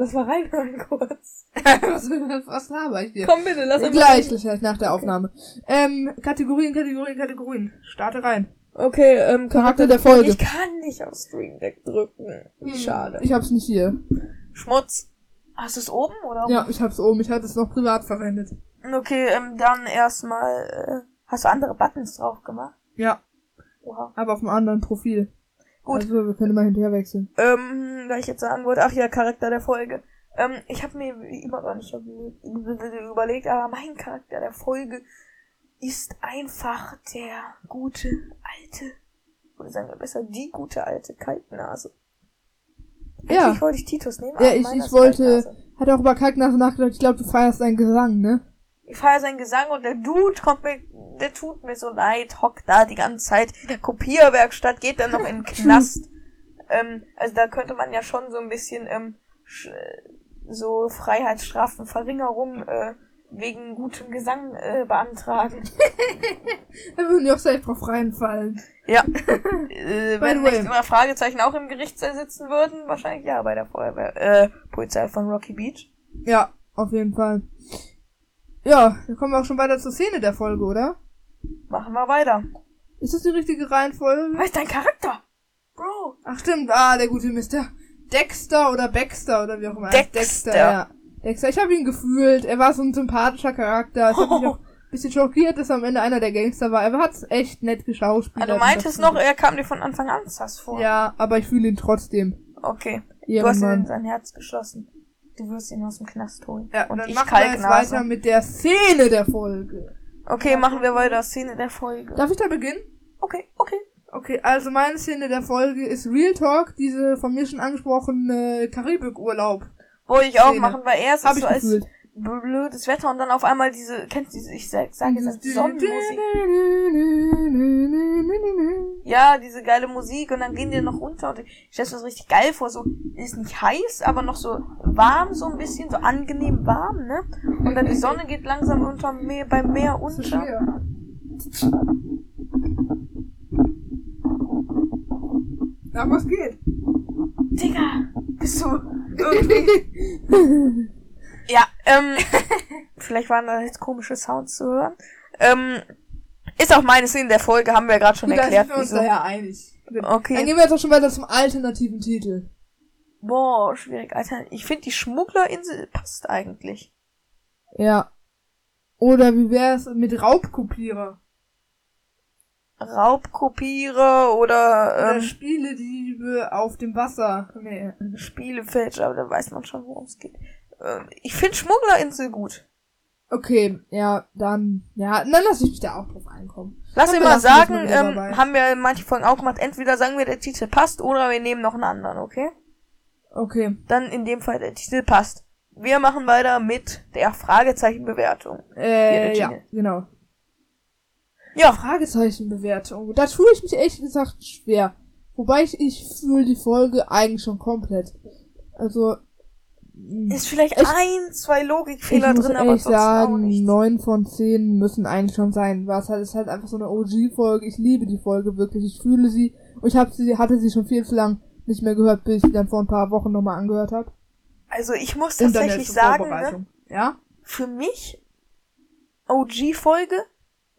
Lass mal reinhören kurz. was, was laber ich dir? Komm bitte, lass uns Gleich, gleich nach der Aufnahme. Ähm, Kategorien, Kategorien, Kategorien. Starte rein. Okay, ähm, Charakter der Folge. Ich kann nicht auf Stream Deck drücken. Wie schade. Ich hab's nicht hier. Schmutz. Hast du es oben oder? Ja, ich hab's oben. Ich hatte es noch privat verwendet. Okay, ähm, dann erstmal, äh, hast du andere Buttons drauf gemacht? Ja, Oha. aber auf einem anderen Profil. Gut. Also, wir können mal hinterher wechseln. Ähm, weil ich jetzt sagen wollte, ach ja, Charakter der Folge. Ähm, ich habe mir wie immer gar nicht überlegt, aber mein Charakter der Folge ist einfach der gute alte, oder sagen wir besser, die gute alte Kaltnase. Ja. Eigentlich wollte ich Titus nehmen, Ja, ich, ich wollte, hatte auch über Kalknase nachgedacht. Ich glaube, du feierst deinen Gesang, ne? Ich feiere seinen Gesang und der Dude kommt mir, der tut mir so leid, hockt da die ganze Zeit in der Kopierwerkstatt, geht dann noch in den Knast. ähm, also da könnte man ja schon so ein bisschen ähm, sch- so Freiheitsstrafenverringerung äh, wegen gutem Gesang äh, beantragen. Da würden die auch safe drauf reinfallen. Ja. äh, wenn nicht immer Fragezeichen auch im Gerichtssaal sitzen würden, wahrscheinlich ja bei der Feuerwehr, äh, Polizei von Rocky Beach. Ja, auf jeden Fall. Ja, dann kommen wir auch schon weiter zur Szene der Folge, oder? Machen wir weiter. Ist das die richtige Reihenfolge? Was ist dein Charakter? Bro. Ach stimmt, ah, der gute Mr. Dexter oder Baxter oder wie auch immer. Dexter. ja. Dexter, ich habe ihn gefühlt. Er war so ein sympathischer Charakter. Es hat mich auch ein bisschen schockiert, dass er am Ende einer der Gangster war. Er hat's echt nett Ah, geschauspielert. du meintest noch, er kam dir von Anfang an sass vor. Ja, aber ich fühle ihn trotzdem. Okay. Du hast ihn in sein Herz geschlossen. Du wirst ihn aus dem Knast holen. Ja, und dann ich machen wir jetzt weiter mit der Szene der Folge. Okay, machen wir weiter. Szene der Folge. Darf ich da beginnen? Okay, okay. Okay, also meine Szene der Folge ist Real Talk, diese von mir schon angesprochene Karibikurlaub. Wo ich auch machen, weil erst so als gefühlt. Blödes Wetter und dann auf einmal diese, kennst du diese, ich sag, sag jetzt als Sonnenmusik. Ja, diese geile Musik und dann gehen die noch runter und ich stell mir das richtig geil vor, so, ist nicht heiß, aber noch so warm, so ein bisschen, so angenehm warm, ne? Und dann die Sonne geht langsam unter Meer, beim Meer unter. Ja, was geht? Digga, bist du irgendwie. Ja, ähm, vielleicht waren da jetzt komische Sounds zu hören. Ähm, ist auch meine Szene der Folge, haben wir ja gerade schon Gut, da erklärt. sind wir uns wieso. da ja einig. Okay. Dann gehen wir jetzt auch schon weiter zum alternativen Titel. Boah, schwierig, Alter. Ich finde die Schmugglerinsel passt eigentlich. Ja. Oder wie wär's mit Raubkopierer? Raubkopierer oder Oder ähm, Spielediebe auf dem Wasser. Nee. Spielefälscher, aber da weiß man schon, worum es geht. Ähm, ich finde Schmugglerinsel gut. Okay, ja, dann, ja, dann lasse ich mich da auch drauf einkommen. Lass mir mal sagen, ähm, haben wir in manchen Folgen auch gemacht, entweder sagen wir, der Titel passt oder wir nehmen noch einen anderen, okay? Okay. Dann in dem Fall der Titel passt. Wir machen weiter mit der Fragezeichenbewertung. Äh, ja, genau. Ja, Fragezeichenbewertung. Da tue ich mich ehrlich gesagt schwer. Wobei ich, ich fühle die Folge eigentlich schon komplett. Also, ist vielleicht Ich- ein, zwei ich Logikfehler drin, aber auch sagen, neun von zehn müssen eigentlich schon sein. Was halt ist halt einfach so eine OG-Folge. Ich liebe die Folge wirklich. Ich fühle sie. Und ich habe sie, hatte sie schon viel zu lang nicht mehr gehört, bis ich sie dann vor ein paar Wochen nochmal angehört habe. Also ich muss tatsächlich sagen, ne. Ja? für mich OG-Folge,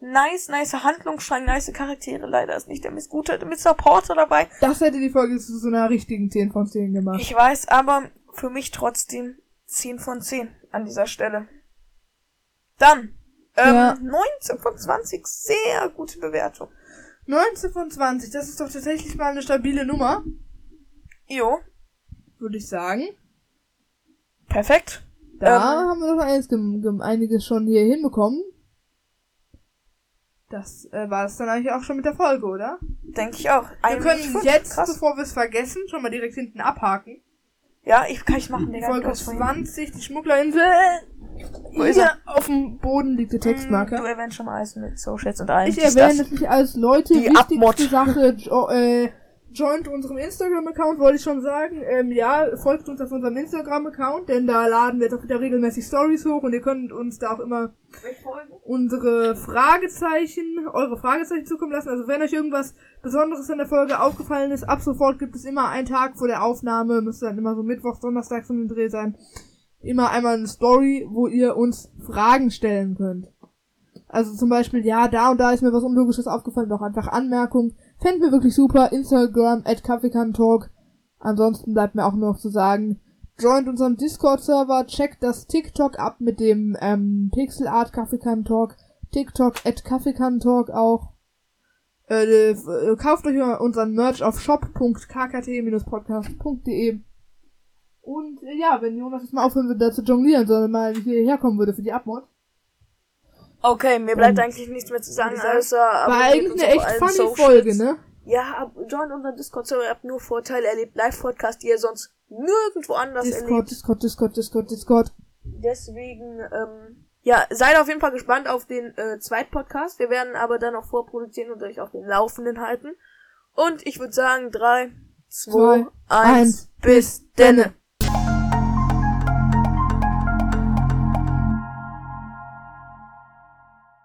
nice, nice Handlungsstrang, nice Charaktere. Leider ist nicht der Miss Gute, der Mr. Porter dabei. Das hätte die Folge zu so einer richtigen 10 von 10 gemacht. Ich weiß, aber für mich trotzdem 10 von 10 an dieser Stelle. Dann, ähm, Ja. 19 von 20, sehr gute Bewertung. 19 von 20, das ist doch tatsächlich mal eine stabile Nummer, Jo, würde ich sagen. perfekt. Da Ähm, haben wir doch einiges schon hier hinbekommen. Das äh, war es dann eigentlich auch schon mit der Folge, oder? Denke ich auch. Wir können jetzt, krass. bevor wir es vergessen, schon mal direkt hinten abhaken. Ja, ich kann ich machen, Digga. Folge du hast vorhin- 20, die Schmugglerinsel. Wo ist Hier auf dem Boden liegt der Mm, Du Textmarker. erwähnst schon mal alles mit Socials und allem. Ich erwähne nicht als Leute. Die Wichtigste Abmod. Sache, jo äh, joint unserem Instagram-Account, wollte ich schon sagen. Ähm, ja, folgt uns auf unserem Instagram-Account, denn da laden wir auch wieder regelmäßig Stories hoch und ihr könnt uns da auch immer unsere Fragezeichen, eure Fragezeichen zukommen lassen. Also wenn euch irgendwas Besonderes in der Folge aufgefallen ist, ab sofort gibt es immer einen Tag vor der Aufnahme, müsste dann immer so Mittwoch, Donnerstag so ein Dreh sein, immer einmal eine Story, wo ihr uns Fragen stellen könnt. Also zum Beispiel, ja, da und da ist mir was Unlogisches aufgefallen, doch einfach Anmerkung. Fänden wir wirklich super. Instagram at Talk. Ansonsten bleibt mir auch noch zu sagen, joint unseren Discord-Server, checkt das TikTok ab mit dem ähm, Pixel Art Kaffeekan Talk, TikTok at Kaffeekan Talk auch. Äh, äh, kauft euch unseren Merch auf shop.kkt-podcast.de und äh, ja, wenn Jonas jetzt mal aufhören würde, da zu jonglieren, sondern mal hierher kommen würde für die Abmod. Okay, mir bleibt Und- eigentlich nichts mehr zu sagen, außer War eigentlich eine echt funny Socials. Folge, ne? Ja, join unseren Discord-Server, ihr habt nur Vorteile, erlebt Live-Podcast, die ihr sonst nirgendwo anders Discord, erlebt. Discord, Discord, Discord, Discord. Deswegen, ähm, ja, seid auf jeden Fall gespannt auf den äh, Zweitpodcast. Wir werden aber dann auch vorproduzieren und euch auf den Laufenden halten. Und ich würde sagen, drei, zwei, eins, bis denne.